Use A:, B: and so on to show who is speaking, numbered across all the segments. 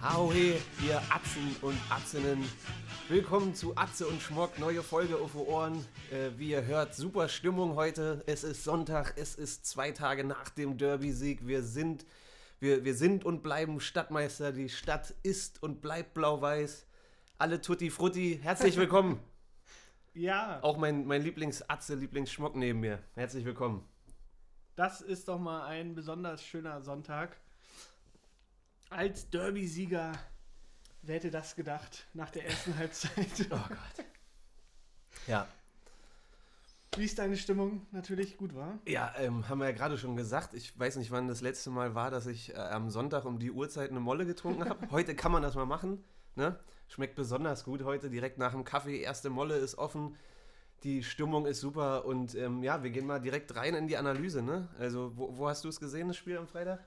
A: Ahoi, ihr Atzen und Atzinnen. Willkommen zu Atze und Schmock, neue Folge auf Ohren. Äh, wie ihr hört, super Stimmung heute. Es ist Sonntag, es ist zwei Tage nach dem Derby-Sieg. Wir sind, wir, wir sind und bleiben Stadtmeister. Die Stadt ist und bleibt blau-weiß. Alle Tutti Frutti, herzlich willkommen.
B: Ja,
A: Auch mein, mein Lieblings-Atze, Lieblingsschmock neben mir. Herzlich willkommen.
B: das ist doch mal ein besonders schöner Sonntag. Als Derby-Sieger, wer hätte das gedacht nach der ersten Halbzeit?
A: Oh Gott. Ja,
B: Wie ist deine Stimmung? Natürlich gut, war.
A: Ja, ähm, haben wir ja gerade schon gesagt. Ich weiß nicht, wann das letzte Mal war, dass ich äh, am Sonntag um die Uhrzeit eine Molle getrunken habe. Heute kann man das mal machen. Ne? Schmeckt besonders gut heute, direkt nach dem Kaffee. Erste Molle ist offen. Die Stimmung ist super. Und ähm, ja, wir gehen mal direkt rein in die Analyse. Ne? Also, wo, wo hast du es gesehen, das Spiel am Freitag?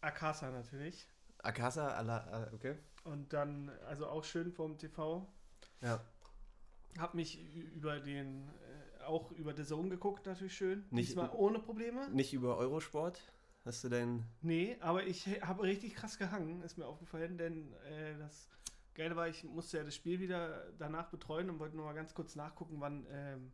B: Akasa natürlich.
A: Akasa, ala, äh, okay.
B: Und dann, also auch schön vom TV.
A: Ja.
B: Hab mich über den, äh, auch über The Zone geguckt, natürlich schön.
A: Nicht-
B: Diesmal ohne Probleme.
A: Nicht über Eurosport. Hast du dein.
B: Nee, aber ich habe richtig krass gehangen, ist mir aufgefallen, denn äh, das Geile war, ich musste ja das Spiel wieder danach betreuen und wollte nur mal ganz kurz nachgucken, wann ähm,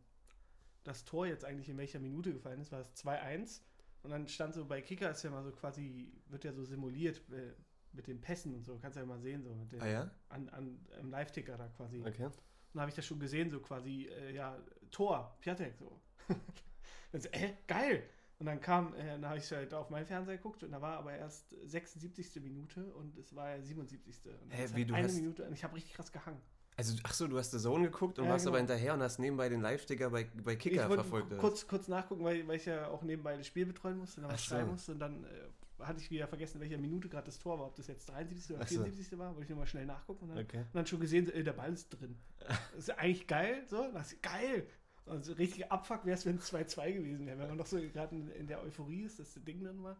B: das Tor jetzt eigentlich in welcher Minute gefallen ist. War es 2-1 und dann stand so bei Kicker ist ja mal so quasi, wird ja so simuliert äh, mit den Pässen und so, kannst ja mal sehen, so mit den,
A: Ah ja?
B: an, an, im Live-Ticker da quasi.
A: Okay.
B: Und dann habe ich das schon gesehen, so quasi, äh, ja, Tor, Piatek, so. dann so, äh, geil! Und dann kam, äh, dann habe ich halt auf meinen Fernseher geguckt und da war aber erst 76. Minute und es war ja 77. Und
A: Hä, wie,
B: hat
A: du
B: eine
A: hast-
B: Minute und ich habe richtig krass gehangen.
A: Also, ach so, du hast The Zone geguckt und
B: Ja,
A: warst aber
B: genau.
A: hinterher und hast nebenbei den Live-Sticker bei, bei Kicker
B: ich wollte
A: verfolgt.
B: kurz, kurz nachgucken, weil, weil ich ja auch nebenbei das Spiel betreuen musste, dann
A: Ach
B: was
A: so.
B: schreiben musste und dann äh, hatte ich wieder vergessen, in welcher Minute gerade das Tor war, ob das jetzt 73. oder
A: Ach so.
B: 74. war, wollte ich nochmal schnell nachgucken und dann,
A: Okay.
B: und dann schon gesehen, äh, der Ball ist drin. Das ist eigentlich geil, so, das ist geil. Also richtiger Abfuck wäre es, wenn es 2-2 gewesen wäre, wenn man noch so gerade in, in der Euphorie ist, dass das Ding drin war.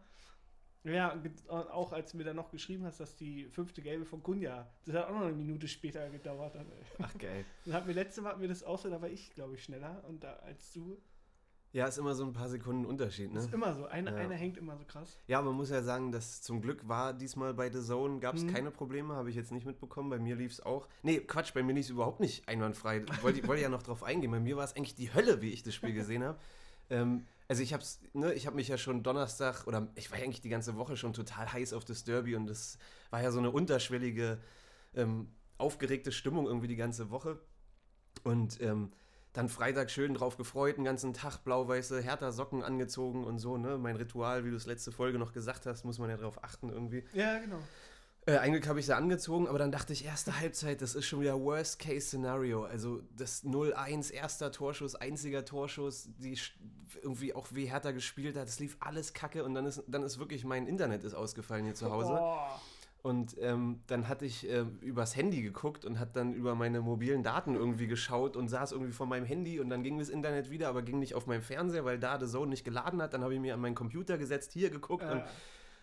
B: Ja, auch als du mir dann noch geschrieben hast, dass die fünfte Gelbe von Kunja, das hat auch noch eine Minute später gedauert. Dann.
A: Ach, geil.
B: Dann hat mir letzte Mal hat mir das auch so, da war ich, glaube ich, schneller und da als du.
A: Ja, ist immer so ein paar Sekunden Unterschied, ne?
B: Ist immer so, einer,
A: Ja.
B: einer hängt immer so krass.
A: Ja, man muss ja sagen, dass zum Glück war diesmal bei The Zone, gab es
B: Mhm.
A: keine Probleme, habe ich jetzt nicht mitbekommen. Bei mir lief es auch. Nee, Quatsch, bei mir lief es überhaupt nicht einwandfrei. Ich wollte, ich wollte ja noch drauf eingehen. Bei mir war es eigentlich die Hölle, wie ich das Spiel gesehen habe. Ähm, also ich hab's, ne, ich habe mich ja schon Donnerstag oder ich war ja eigentlich die ganze Woche schon total heiß auf das Derby und das war ja so eine unterschwellige, ähm, aufgeregte Stimmung irgendwie die ganze Woche. Und ähm, dann Freitag schön drauf gefreut, den ganzen Tag blau-weiße härter Socken angezogen und so, ne? Mein Ritual, wie du es letzte Folge noch gesagt hast, muss man ja drauf achten irgendwie.
B: Ja, genau.
A: Äh, eigentlich habe ich sie angezogen, aber dann dachte ich, erste Halbzeit, das ist schon wieder Worst-Case-Szenario. Also das 0-1, erster Torschuss, einziger Torschuss, die irgendwie auch wie härter gespielt hat, es lief alles kacke und dann ist, dann ist wirklich mein Internet ist ausgefallen hier zu Hause.
B: Oh.
A: Und ähm, dann hatte ich äh, übers Handy geguckt und hat dann über meine mobilen Daten irgendwie geschaut und saß irgendwie vor meinem Handy und dann ging das Internet wieder, aber ging nicht auf meinem Fernseher, weil da The Zone nicht geladen hat. Dann habe ich mir an meinen Computer gesetzt, hier geguckt und
B: Äh,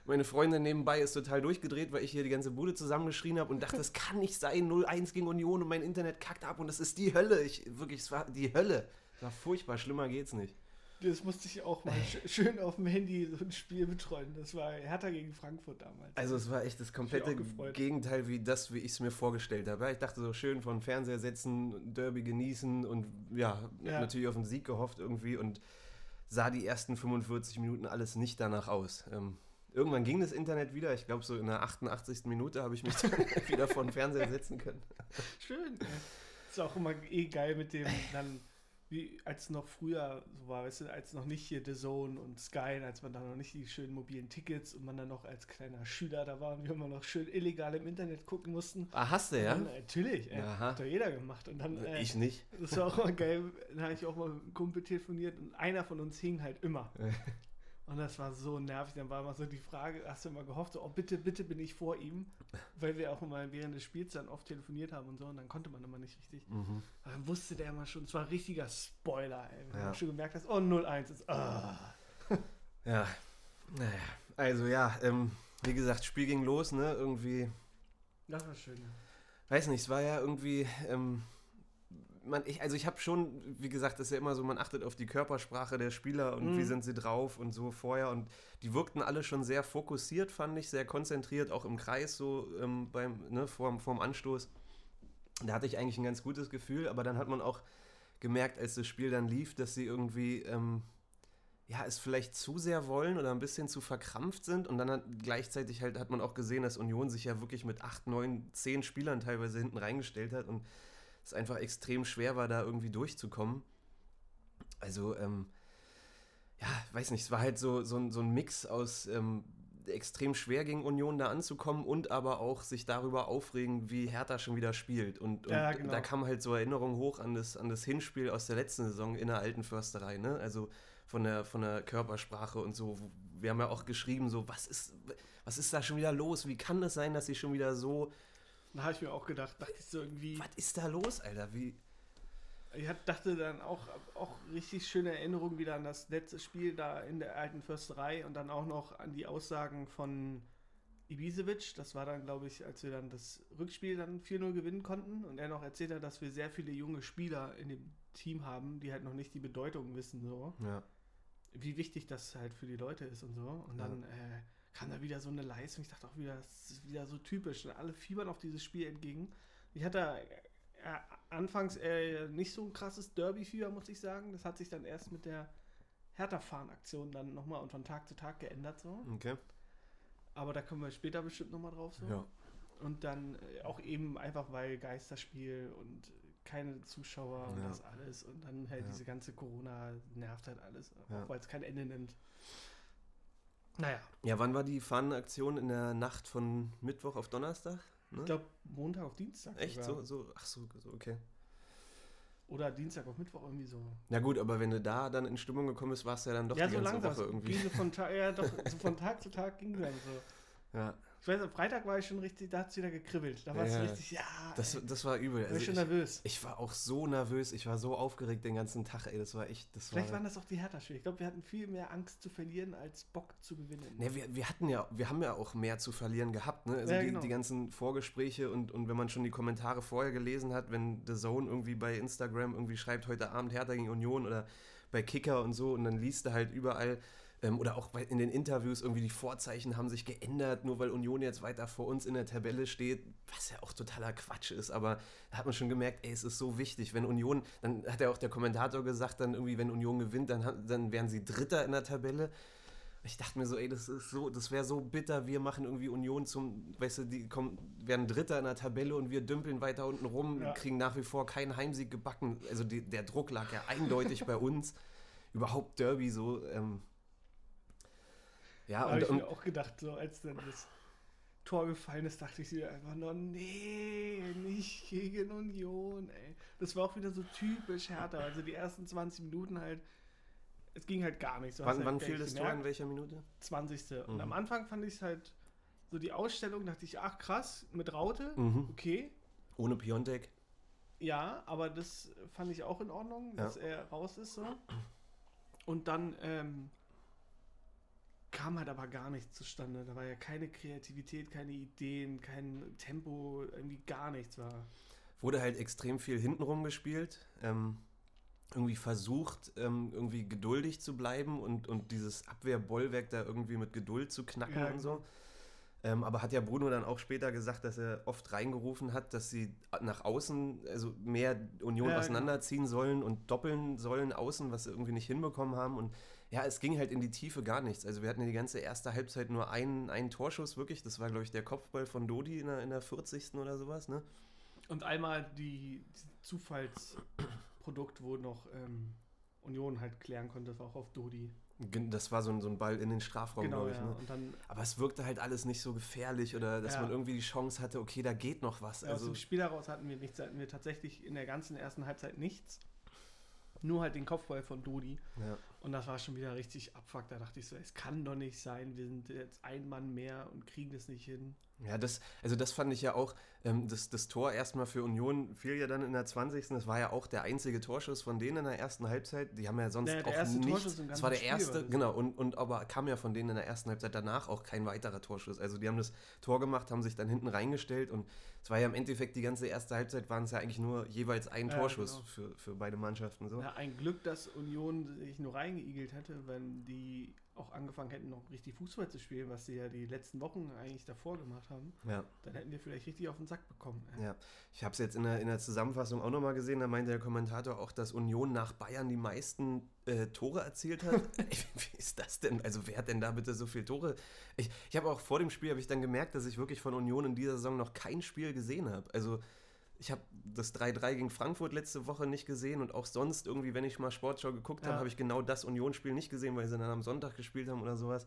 A: meine Freundin nebenbei ist total durchgedreht, weil ich hier die ganze Bude zusammengeschrien habe und dachte, das kann nicht sein, 0-1 gegen Union und mein Internet kackt ab und das ist die Hölle. Ich, wirklich, es war die Hölle. Das war furchtbar, schlimmer geht's nicht.
B: das musste ich auch mal sch schön auf dem Handy so ein Spiel betreuen. Das war Hertha gegen Frankfurt damals.
A: Also es war echt das komplette. Gegenteil wie das, wie ich es mir vorgestellt habe. Ich dachte so schön von Fernseher setzen, Derby genießen und ja,
B: Ja.
A: natürlich auf den Sieg gehofft irgendwie und sah die ersten 45 Minuten alles nicht danach aus. Ähm, irgendwann ging das Internet wieder. Ich glaube so in der 88. Minute habe ich mich dann wieder vor den Fernseher setzen können.
B: Schön. Ist auch immer eh geil mit dem dann, wie als noch früher so war, weißt du, als noch nicht hier The Zone und Sky, als man dann noch nicht die schönen mobilen Tickets und man dann noch als kleiner Schüler da war und wir immer noch schön illegal im Internet gucken mussten.
A: Ah, hast du ja?
B: Dann, natürlich, ey,
A: Aha.
B: hat doch jeder gemacht. Und dann, äh,
A: Ich nicht.
B: das war auch mal geil, dann habe ich auch mal mit einem Kumpel telefoniert und einer von uns hing halt immer. Und das war so nervig. Dann war immer so die Frage, hast du immer gehofft, so, oh bitte, bitte bin ich vor ihm, weil wir auch immer während des Spiels dann oft telefoniert haben und so und dann konnte man immer nicht richtig.
A: Mhm.
B: Dann wusste der immer schon, es war ein richtiger Spoiler, ey. Wenn
A: Ja.
B: du schon gemerkt hast, oh 0-1 ist, ah.
A: Ja, naja. Also ja, ähm, wie gesagt, Spiel ging los, ne? Irgendwie
B: Das war schön. Ja.
A: weiß nicht, es war ja irgendwie, ähm, man, ich, also ich habe schon, wie gesagt, das ist ja immer so, man achtet auf die Körpersprache der Spieler und
B: Mhm.
A: wie sind sie drauf und so vorher. Und die wirkten alle schon sehr fokussiert, fand ich, sehr konzentriert, auch im Kreis, so ähm, beim, ne, vorm, vorm Anstoß. Da hatte ich eigentlich ein ganz gutes Gefühl, aber dann hat man auch gemerkt, als das Spiel dann lief, dass sie irgendwie, ähm, ja, es vielleicht zu sehr wollen oder ein bisschen zu verkrampft sind. Und dann hat gleichzeitig halt hat man auch gesehen, dass Union sich ja wirklich mit acht, neun, zehn Spielern teilweise hinten reingestellt hat und es einfach extrem schwer war, da irgendwie durchzukommen. Also, ähm, ja, weiß nicht, es war halt so, so, ein, so ein Mix aus ähm, extrem schwer gegen Union da anzukommen und aber auch sich darüber aufregen, wie Hertha schon wieder spielt. Und, und
B: Ja, genau.
A: da kam halt so Erinnerungen hoch an das, an das Hinspiel aus der letzten Saison in der alten Försterei, ne? Also von der, von der Körpersprache und so. Wir haben ja auch geschrieben, so, was ist, was ist da schon wieder los? Wie kann das sein, dass sie schon wieder so.
B: Da habe ich mir auch gedacht, dachte ich so irgendwie.
A: Was ist da los, Alter? Wie.
B: Ich dachte dann auch, auch richtig schöne Erinnerungen wieder an das letzte Spiel da in der alten Försterei und dann auch noch an die Aussagen von Ibisevic. Das war dann, glaube ich, als wir dann das Rückspiel dann 4-0 gewinnen konnten und er noch erzählt hat, dass wir sehr viele junge Spieler in dem Team haben, die halt noch nicht die Bedeutung wissen, so.
A: Ja.
B: Wie wichtig das halt für die Leute ist und so. Und
A: Ja.
B: dann äh, kam da wieder so eine Leistung. Ich dachte auch wieder, das ist wieder so typisch. Und alle fiebern auf dieses Spiel entgegen. Ich hatte äh, anfangs äh, nicht so ein krasses Derby-Fieber, muss ich sagen. Das hat sich dann erst mit der Hertha-Fahren-Aktion dann nochmal und von Tag zu Tag geändert so.
A: Okay.
B: Aber da kommen wir später bestimmt nochmal drauf so.
A: Ja.
B: Und dann äh, auch eben einfach, weil Geisterspiel und keine Zuschauer und
A: Ja.
B: das alles. Und dann halt
A: Ja.
B: diese ganze Corona nervt halt alles, auch weil es kein Ende nimmt. Naja,
A: Ja, wann war die Fahnenaktion in der Nacht von Mittwoch auf Donnerstag? Ne?
B: ich glaube Montag auf Dienstag.
A: Echt?
B: sogar.
A: So, so, ach so, so, okay.
B: Oder Dienstag auf Mittwoch irgendwie so.
A: Na gut, aber wenn du da dann in Stimmung gekommen bist, warst du ja dann doch
B: ja,
A: die
B: so
A: ganze
B: langsam.
A: Woche irgendwie.
B: Ging so von, ja, doch, so von Tag zu Tag ging dann so.
A: Ja,
B: Ich weiß, am Freitag war ich schon richtig, da hat es wieder gekribbelt. Da war es
A: Ja,
B: richtig, ja.
A: das,
B: ey,
A: das war übel.
B: war ich
A: Also
B: schon nervös.
A: ich war auch so nervös, ich war so aufgeregt den ganzen Tag, ey, das war echt, das
B: Vielleicht
A: war...
B: waren das auch die Hertha-Spiele. Ich glaube, wir hatten viel mehr Angst zu verlieren, als Bock zu gewinnen.
A: Ne, wir, wir hatten ja, wir haben ja auch mehr zu verlieren gehabt, ne? Also
B: Ja,
A: die,
B: genau.
A: die ganzen Vorgespräche und, und wenn man schon die Kommentare vorher gelesen hat, wenn The Zone irgendwie bei Instagram irgendwie schreibt, heute Abend Hertha gegen Union oder bei Kicker und so und dann liest du halt überall ähm, oder auch in den Interviews irgendwie die Vorzeichen haben sich geändert, nur weil Union jetzt weiter vor uns in der Tabelle steht, was ja auch totaler Quatsch ist, aber da hat man schon gemerkt, ey, es ist so wichtig, wenn Union, dann hat ja auch der Kommentator gesagt, dann irgendwie, wenn Union gewinnt, dann, dann wären sie Dritter in der Tabelle. Ich dachte mir so, ey, das ist so, das wäre so bitter. Wir machen irgendwie Union zum, weißt du, die kommen, werden Dritter in der Tabelle und wir dümpeln weiter unten rum,
B: Ja.
A: kriegen nach wie vor keinen Heimsieg gebacken. Also die, der Druck lag ja eindeutig bei uns. Überhaupt Derby so. Ähm, ja,
B: da habe
A: und,
B: ich
A: und
B: mir auch gedacht, so als dann das Tor gefallen ist, dachte ich mir einfach nur, nee, nicht gegen Union, ey. Das war auch wieder so typisch Hertha. Also die ersten 20 Minuten halt, es ging halt gar nicht. So
A: wann, wann
B: halt
A: fiel das Tor? In welcher Minute?
B: 20. Und
A: Mhm.
B: am Anfang fand ich es halt, so die Ausstellung, dachte ich, ach krass, mit Raute,
A: Mhm.
B: okay.
A: Ohne Piontek.
B: Ja, aber das fand ich auch in Ordnung,
A: Ja.
B: dass er raus ist so. Und dann ähm, kam halt aber gar nichts zustande. Da war ja keine Kreativität, keine Ideen, kein Tempo, irgendwie gar nichts war.
A: Wurde halt extrem viel hintenrum gespielt. Ähm, irgendwie versucht, ähm, irgendwie geduldig zu bleiben und, und dieses Abwehrbollwerk da irgendwie mit Geduld zu knacken
B: Ja,
A: und
B: genau.
A: so. Ähm, aber hat ja Bruno dann auch später gesagt, dass er oft reingerufen hat, dass sie nach außen, also mehr Union
B: Ja, genau.
A: auseinanderziehen sollen und doppeln sollen außen, was sie irgendwie nicht hinbekommen haben. Und ja, es ging halt in die Tiefe gar nichts. Also wir hatten ja die ganze erste Halbzeit nur einen, einen Torschuss wirklich. Das war, glaube ich, der Kopfball von Dodi in der, in der 40. oder sowas, ne?
B: Und einmal die, die Zufallsprodukt, wo noch ähm, Union halt klären konnte, das war auch auf Dodi.
A: Das war so ein, so ein Ball in den Strafraum,
B: Genau,
A: glaube ich.
B: ja.
A: Ne?
B: Dann
A: Aber es wirkte halt alles nicht so gefährlich oder dass
B: Ja.
A: man irgendwie die Chance hatte, okay, da geht noch was.
B: aus
A: Also,
B: dem Spiel heraus hatten wir nichts, hatten wir tatsächlich in der ganzen ersten Halbzeit nichts. Nur halt den Kopfball von Dodi.
A: ja.
B: Und das war schon wieder richtig abfuck. Da dachte ich so, es kann doch nicht sein. Wir sind jetzt ein Mann mehr und kriegen es nicht hin.
A: Ja, das, also das fand ich ja auch, ähm, das, das Tor erstmal für Union fiel ja dann in der 20. Das war ja auch der einzige Torschuss von denen in der ersten Halbzeit. Die haben ja sonst
B: Der- der
A: auch
B: im
A: Das war der
B: Spiel
A: erste,
B: war
A: genau, und, und aber kam ja von denen in der ersten Halbzeit danach auch kein weiterer Torschuss. Also die haben das Tor gemacht, haben sich dann hinten reingestellt und es war ja im Endeffekt die ganze erste Halbzeit waren es ja eigentlich nur jeweils ein
B: Ja,
A: Torschuss
B: genau.
A: für, für beide Mannschaften. So.
B: Ja, ein Glück, dass Union sich nur reingeigelt hätte, wenn die auch angefangen hätten, noch richtig Fußball zu spielen, was sie ja die letzten Wochen eigentlich davor gemacht haben.
A: Ja.
B: Dann hätten wir vielleicht richtig auf den Sack bekommen. ey.
A: Ja, ich habe es jetzt in der, in der Zusammenfassung auch nochmal gesehen, da meinte der Kommentator auch, dass Union nach Bayern die meisten äh, Tore erzielt hat. Wie ist das denn? Also wer hat denn da bitte so viele Tore? Ich, ich habe auch vor dem Spiel, habe ich dann gemerkt, dass ich wirklich von Union in dieser Saison noch kein Spiel gesehen habe. Also ich habe das 3-3 gegen Frankfurt letzte Woche nicht gesehen und auch sonst irgendwie, wenn ich mal Sportschau geguckt habe,
B: Ja.
A: habe ich genau das Union-Spiel nicht gesehen, weil sie dann am Sonntag gespielt haben oder sowas.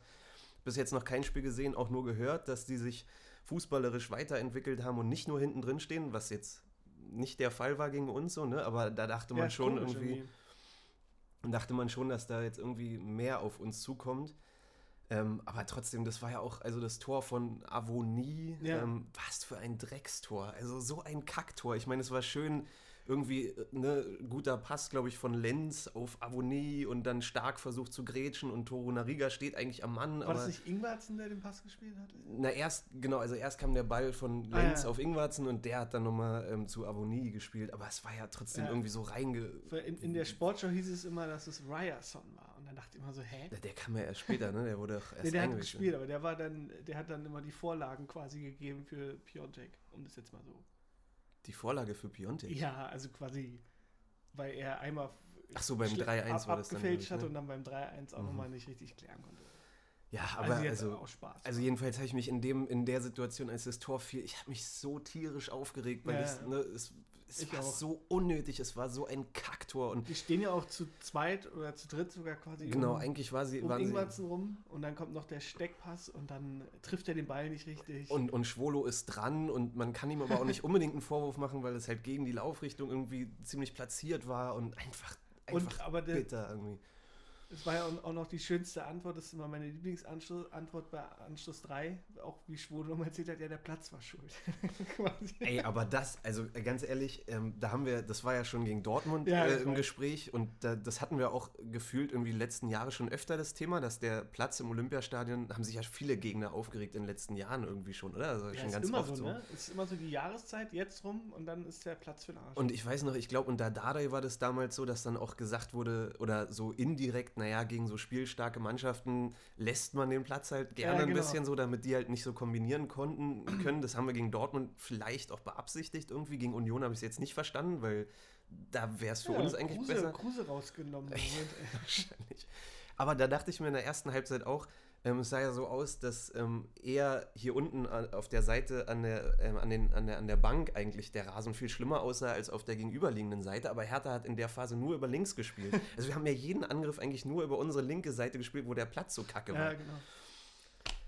A: Bis jetzt noch kein Spiel gesehen, auch nur gehört, dass die sich fußballerisch weiterentwickelt haben und nicht nur hinten drin stehen, was jetzt nicht der Fall war gegen uns so, ne? Aber da dachte
B: Ja,
A: man
B: ist
A: schon
B: komisch
A: irgendwie, dachte man schon, dass da jetzt irgendwie mehr auf uns zukommt. Ähm, aber trotzdem, das war ja auch, also das Tor von Avonie,
B: Ja.
A: ähm, was für ein Dreckstor. Also so ein Kacktor. Ich meine, es war schön, irgendwie, äh, ne, guter Pass, glaube ich, von Lenz auf Avonie und dann stark versucht zu grätschen und Toru Nariga steht eigentlich am Mann.
B: War
A: aber
B: das nicht Ingwertsen, der den Pass gespielt hat?
A: na, erst, genau, also erst kam der Ball von
B: Ah,
A: Lenz
B: ja.
A: auf Ingwarzen und der hat dann nochmal ähm, zu Avonie gespielt, aber es war ja trotzdem
B: Ja.
A: irgendwie so reinge...
B: In, in der Sportschau hieß es immer, dass es Ryerson war. Dann dachte ich immer so, hä?
A: Der, der kam ja erst später, ne? Der wurde auch erst
B: Nee, der hat gespielt, aber der war dann, der hat dann immer die Vorlagen quasi gegeben für Piontek, um das jetzt mal so.
A: Die Vorlage für Piontek.
B: Ja, also quasi, weil er einmal
A: Ach so, beim
B: schle-
A: 3-1
B: ab-
A: war das dann,
B: abgefälscht
A: ich,
B: hat
A: ne?
B: und dann beim 3-1 auch
A: Mhm.
B: nochmal nicht richtig klären konnte.
A: Ja, aber
B: jetzt
A: also,
B: auch Spaß.
A: also jedenfalls habe ich mich in, dem, in der Situation, als das Tor fiel, ich habe mich so tierisch aufgeregt, weil
B: Ja,
A: ich's,
B: ja.
A: ne, es, es
B: Ich
A: war
B: auch.
A: so unnötig, es war so ein Kacktor und
B: die stehen ja auch zu zweit oder zu dritt sogar quasi
A: genau,
B: um,
A: eigentlich war sie,
B: um
A: waren
B: rum und dann kommt noch der Steckpass und dann trifft er den Ball nicht richtig.
A: Und, und Schwolo ist dran und man kann ihm aber auch nicht unbedingt einen Vorwurf machen, weil es halt gegen die Laufrichtung irgendwie ziemlich platziert war und einfach,
B: Und
A: einfach
B: aber der,
A: bitter irgendwie.
B: Es war ja auch- noch die schönste Antwort, das ist immer meine Lieblingsantwort bei Anschluss 3, auch wie Schwolo nochmal erzählt hat, ja, der Platz war schuld.
A: Ey, aber das, also ganz ehrlich, ähm, da haben wir, das war ja schon gegen Dortmund
B: Ja,
A: äh, im. Gespräch und da, das hatten wir auch gefühlt irgendwie die letzten Jahre schon öfter das Thema, dass der Platz im Olympiastadion, haben sich ja viele Gegner aufgeregt in den letzten Jahren irgendwie schon, oder? Also
B: Ja,
A: schon
B: ist
A: ganz
B: immer
A: oft
B: so,
A: so.
B: ne? Ist immer so die Jahreszeit jetzt rum und dann ist der Platz für den Arsch.
A: Und ich weiß noch, ich glaube, unter Dardai war das damals so, dass dann auch gesagt wurde, oder so indirekt, naja, gegen so spielstarke Mannschaften lässt man den Platz halt gerne
B: Ja,
A: ein
B: genau.
A: bisschen so, damit die halt nicht so kombinieren konnten können. Das haben wir gegen Dortmund vielleicht auch beabsichtigt irgendwie. Gegen Union habe ich es jetzt nicht verstanden, weil da wäre es für
B: Ja,
A: uns eigentlich
B: Kruse,
A: besser.
B: Kruse rausgenommen.
A: Wahrscheinlich. Aber da dachte ich mir in der ersten Halbzeit auch, ähm, es sah ja so aus, dass ähm, eher hier unten auf der Seite an der, ähm, an, den, an, der, an der Bank eigentlich der Rasen viel schlimmer aussah als auf der gegenüberliegenden Seite. Aber Hertha hat in der Phase nur über links gespielt. Also wir haben ja jeden Angriff eigentlich nur über unsere linke Seite gespielt, wo der Platz so kacke
B: ja,
A: war.
B: genau.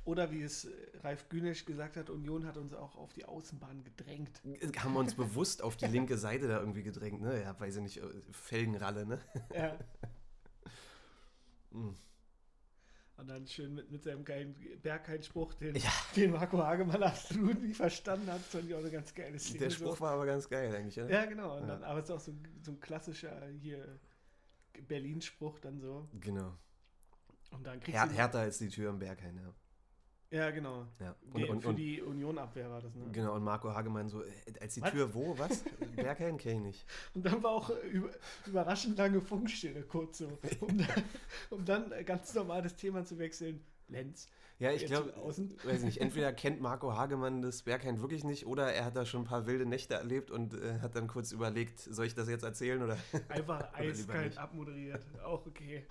B: Oder wie es äh, Ralf Günesch gesagt hat, Union hat uns auch auf die Außenbahn gedrängt.
A: Haben wir uns bewusst auf die linke Seite da irgendwie gedrängt, ne? Ja, weiß ich nicht, äh, Felgenralle, ne?
B: Ja.
A: Mm.
B: Und dann schön mit, mit seinem geilen Bergheim-Spruch, den,
A: Ja.
B: den Marco Hagemann absolut nicht verstanden hat. Fand ich auch eine ganz geile Szene.
A: Der Spruch
B: so.
A: war aber ganz geil eigentlich, oder?
B: Ja, genau. Und
A: Ja.
B: Dann, aber es ist auch so, so ein klassischer hier Berlin-Spruch dann so.
A: Genau.
B: Und dann kriegst
A: Her
B: du.
A: Hertha ist die Tür im Berghain, ja.
B: Ja, genau.
A: ja.
B: Nee, für die Union-Abwehr war das, ne?
A: Genau, und Marco Hagemann so, äh, als die
B: Was?
A: Tür wo, was? Berghain kenne ich nicht.
B: Und dann war auch äh, über, überraschend lange Funkstille, kurz so. Um dann, um dann ganz normal das Thema zu wechseln. Lenz.
A: Ja, ich glaube, weiß nicht, entweder kennt Marco Hagemann das Berghain wirklich nicht oder er hat da schon ein paar wilde Nächte erlebt und äh, hat dann kurz überlegt, soll ich das jetzt erzählen oder?
B: Einfach eiskalt abmoderiert. Auch okay.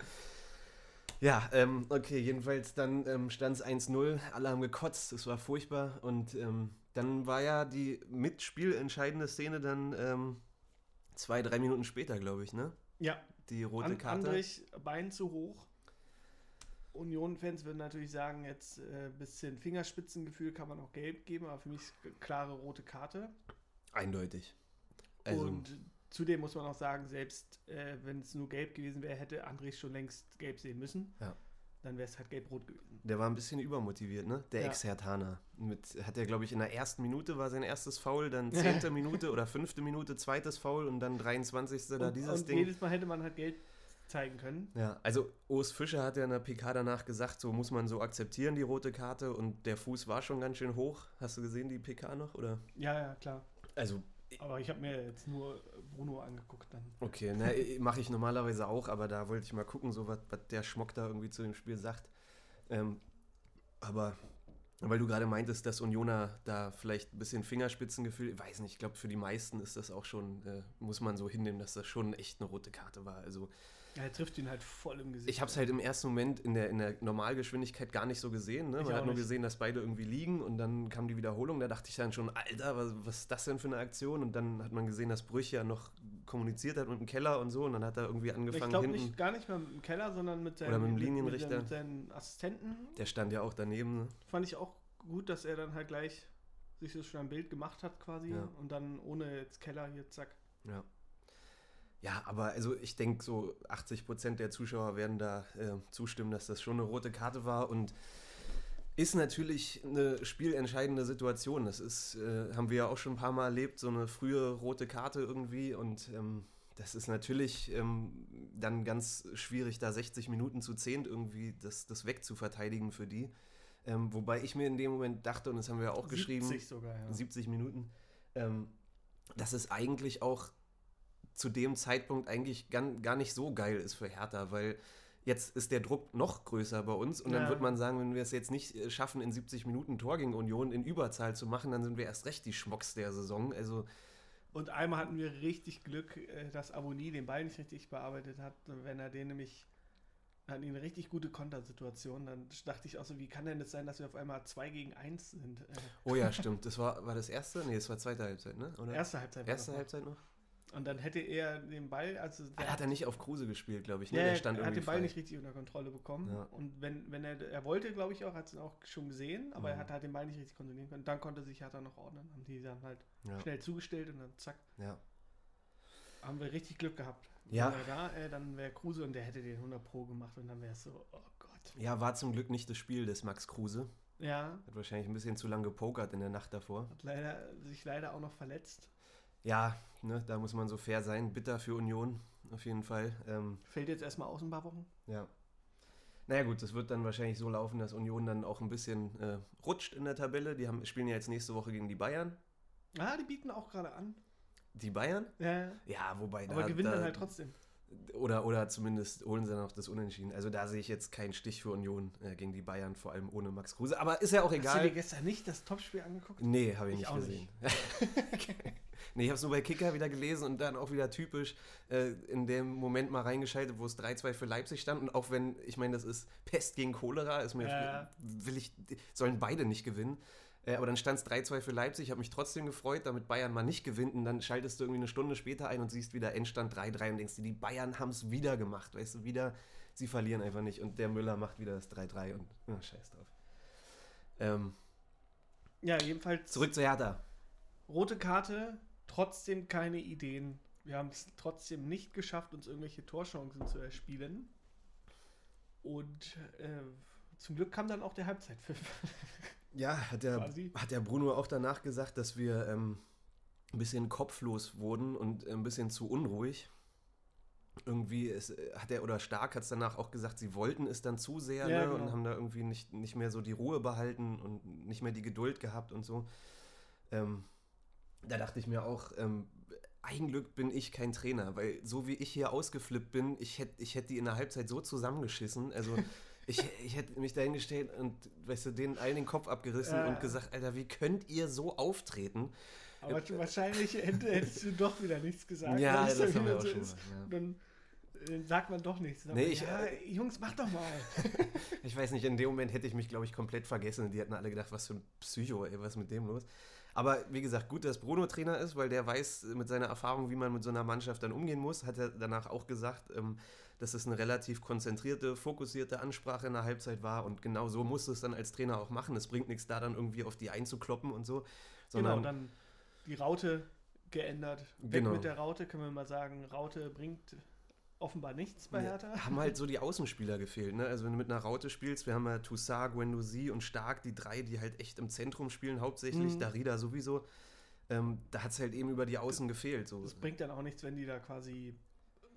A: Ja, ähm, okay, jedenfalls dann ähm, stand es 1-0, alle haben gekotzt, es war furchtbar und ähm, dann war ja die mitspielentscheidende Szene dann ähm, zwei, drei Minuten später, glaube ich, ne?
B: Ja,
A: Die rote
B: An
A: Karte.
B: Andrich, Bein zu hoch. Union-Fans würden natürlich sagen, jetzt äh, bisschen Fingerspitzengefühl kann man auch gelb geben, aber für mich ist klare rote Karte.
A: Eindeutig. Also,
B: Und zudem muss man auch sagen, selbst äh, wenn es nur gelb gewesen wäre, hätte Andrich schon längst gelb sehen müssen.
A: Ja.
B: dann wäre es halt gelb-rot gewesen.
A: Der war ein bisschen übermotiviert, ne? Der
B: Ja.
A: Ex-Hertaner. Mit, hat er, glaube ich, in der ersten Minute war sein erstes Foul, dann zehnte Minute oder fünfte Minute zweites Foul und dann 23. da
B: und,
A: dieses
B: und
A: Ding.
B: jedes Mal hätte man halt Geld zeigen können.
A: Ja, also Urs Fischer hat ja in der PK danach gesagt, so muss man so akzeptieren, die rote Karte und der Fuß war schon ganz schön hoch. Hast du gesehen, die PK noch? Oder?
B: Ja, ja, klar.
A: Also,
B: Aber ich habe mir jetzt nur Bruno angeguckt dann.
A: okay, ne, mache ich normalerweise auch, aber da wollte ich mal gucken, so was der Schmock da irgendwie zu dem Spiel sagt. Ähm, aber weil du gerade meintest, dass Unioner da vielleicht ein bisschen Fingerspitzengefühl, ich weiß nicht, ich glaube für die meisten ist das auch schon, äh, muss man so hinnehmen, dass das schon echt eine rote Karte war. Also
B: Ja, er trifft ihn halt voll im Gesicht.
A: Ich habe es halt im ersten Moment in der, in der Normalgeschwindigkeit gar nicht so gesehen. Ne?
B: Ich
A: Man hat nur
B: nicht.
A: gesehen, dass beide irgendwie liegen und dann kam die Wiederholung. Da dachte ich dann schon, Alter, was, was ist das denn für eine Aktion? Und dann hat man gesehen, dass Brüch ja noch kommuniziert hat mit dem Keller und so. Und dann hat er irgendwie
B: Ich
A: angefangen
B: glaube
A: hinten.
B: nicht, gar nicht mal mit dem Keller, sondern mit seinen,
A: Oder mit dem
B: Mit,
A: Linienrichter.
B: mit seinen Assistenten.
A: Der stand ja auch daneben. Ne?
B: Fand ich auch gut, dass er dann halt gleich sich so schon ein Bild gemacht hat quasi
A: Ja.
B: und dann ohne jetzt Keller hier zack.
A: Ja. Ja, aber also ich denke, so 80 Prozent der Zuschauer werden da äh, zustimmen, dass das schon eine rote Karte war und ist natürlich eine spielentscheidende Situation. Das ist, äh, haben wir ja auch schon ein paar Mal erlebt, so eine frühe rote Karte irgendwie und ähm, das ist natürlich ähm, dann ganz schwierig, da 60 Minuten zu zehnt irgendwie das, das wegzuverteidigen für die. Ähm, wobei ich mir in dem Moment dachte, und das haben wir ja auch geschrieben,
B: 70 sogar, ja.
A: 70 Minuten, ähm, dass es eigentlich auch zu dem Zeitpunkt eigentlich gar, gar nicht so geil ist für Hertha, weil jetzt ist der Druck noch größer bei uns und dann
B: Ja.
A: wird man sagen, wenn wir es jetzt nicht äh, schaffen, in 70 Minuten Tor gegen Union in Überzahl zu machen, dann sind wir erst recht die Schmocks der Saison. Also
B: Und einmal hatten wir richtig Glück, äh, dass Aboni den Ball nicht richtig bearbeitet hat. Wenn er den nämlich, hatten eine richtig gute Kontersituation, dann dachte ich auch so, wie kann denn das sein, dass wir auf einmal 2 gegen 1 sind? Äh,
A: Oh ja, stimmt. Das war, war das erste? Nee, das war zweite Halbzeit, ne? Oder?
B: erste Halbzeit.
A: erste
B: noch.
A: Halbzeit noch?
B: Und dann hätte er den Ball, also der
A: hat er nicht auf Kruse gespielt, glaube ich. Ne?
B: Ja,
A: der stand
B: er hat den Ball
A: frei.
B: nicht richtig unter Kontrolle bekommen.
A: Ja.
B: Und wenn, wenn er, er wollte, glaube ich auch, hat es auch schon gesehen, aber er
A: Mhm.
B: hat halt den Ball nicht richtig kontrollieren können. Dann konnte sich Hertha noch ordnen, haben die dann halt
A: Ja,
B: schnell zugestellt und dann zack,
A: ja.
B: haben wir richtig Glück gehabt.
A: Ja.
B: Wenn er da, äh, dann wäre Kruse und der hätte den 100 Pro gemacht und dann wäre es so, oh Gott.
A: ja, war zum Glück nicht das Spiel des Max Kruse.
B: Ja,
A: Hat wahrscheinlich ein bisschen zu lange gepokert in der Nacht davor.
B: hat leider, sich leider auch noch verletzt.
A: Ja, ne, da muss man so fair sein. Bitter für Union, auf jeden Fall. Ähm,
B: Fällt jetzt erstmal aus ein paar Wochen.
A: ja. Naja gut, das wird dann wahrscheinlich so laufen, dass Union dann auch ein bisschen äh, rutscht in der Tabelle. Die haben, spielen ja jetzt nächste Woche gegen die Bayern.
B: Ah, die bieten auch gerade an.
A: Die Bayern?
B: Ja,
A: Ja, wobei
B: aber
A: da,
B: gewinnen
A: da,
B: dann halt trotzdem.
A: Oder, oder zumindest holen sie dann noch das Unentschieden. Also da sehe ich jetzt keinen Stich für Union äh, gegen die Bayern, vor allem ohne Max Kruse. Aber ist ja auch
B: Hast du dir
A: egal.
B: gestern nicht das Topspiel angeguckt?
A: Nee, habe ich,
B: Ich
A: nicht
B: auch
A: gesehen. nee, ich habe es nur bei Kicker wieder gelesen und dann auch wieder typisch äh, in dem Moment mal reingeschaltet, wo es 3-2 für Leipzig stand. Und auch wenn, ich meine, das ist Pest gegen Cholera, ist mir,
B: Ja.
A: will ich, sollen beide nicht gewinnen. Äh, aber dann stand es 3-2 für Leipzig, habe mich trotzdem gefreut, damit Bayern mal nicht gewinnt. Und dann schaltest du irgendwie eine Stunde später ein und siehst wieder Endstand 3-3 und denkst dir, die Bayern haben es wieder gemacht. Weißt du, wieder, sie verlieren einfach nicht. Und der Müller macht wieder das 3-3 und ja, scheiß drauf. Ähm,
B: Ja, jedenfalls.
A: zurück zu Hertha.
B: Rote Karte, trotzdem keine Ideen. Wir haben es trotzdem nicht geschafft, uns irgendwelche Torchancen zu erspielen. Und äh, zum Glück kam dann auch der Halbzeitpfiff.
A: Ja, hat der,
B: Quasi.
A: hat der Bruno auch danach gesagt, dass wir ähm, ein bisschen kopflos wurden und ein bisschen zu unruhig. Irgendwie ist, äh, hat er, oder Stark hat es danach auch gesagt, sie wollten es dann zu sehr
B: Ja,
A: ne,
B: genau.
A: und haben da irgendwie nicht, nicht mehr so die Ruhe behalten und nicht mehr die Geduld gehabt und so. Ähm, da dachte ich mir auch, ähm, Eigenglück bin ich kein Trainer, weil so wie ich hier ausgeflippt bin, ich hätte ich hätt die in der Halbzeit so zusammengeschissen. Also ich, ich hätte mich dahingestellt und, weißt du, denen allen den Kopf abgerissen
B: Ja.
A: und gesagt, Alter, wie könnt ihr so auftreten?
B: Aber wahrscheinlich hätte, hättest du doch wieder nichts gesagt.
A: Ja, das
B: dann
A: haben wir auch
B: so
A: schon
B: ist.
A: mal, ja.
B: Dann äh, sagt man doch nichts.
A: Nee,
B: man,
A: ich,
B: ja,
A: äh,
B: Jungs, mach doch mal.
A: Ich weiß nicht, in dem Moment hätte ich mich, glaube ich, komplett vergessen. Die hätten alle gedacht, was für ein Psycho, ey, was ist mit dem los? Aber wie gesagt, gut, dass Bruno Trainer ist, weil der weiß mit seiner Erfahrung, wie man mit so einer Mannschaft dann umgehen muss. Hat er danach auch gesagt, ähm, dass es eine relativ konzentrierte, fokussierte Ansprache in der Halbzeit war. Und genau so musst du es dann als Trainer auch machen. Es bringt nichts da dann irgendwie auf die einzukloppen und so. Sondern
B: genau, dann die Raute geändert. Weg
A: Genau.
B: mit der Raute, können wir mal sagen, Raute bringt offenbar nichts bei
A: Ja,
B: Hertha.
A: haben halt so die Außenspieler gefehlt. Ne? Also wenn du mit einer Raute spielst, wir haben ja Toussaint, Guendouzi und Stark, die drei, die halt echt im Zentrum spielen, hauptsächlich,
B: Mhm.
A: Darida sowieso. Ähm, da hat es halt eben über die Außen gefehlt. So.
B: Das bringt dann auch nichts, wenn die da quasi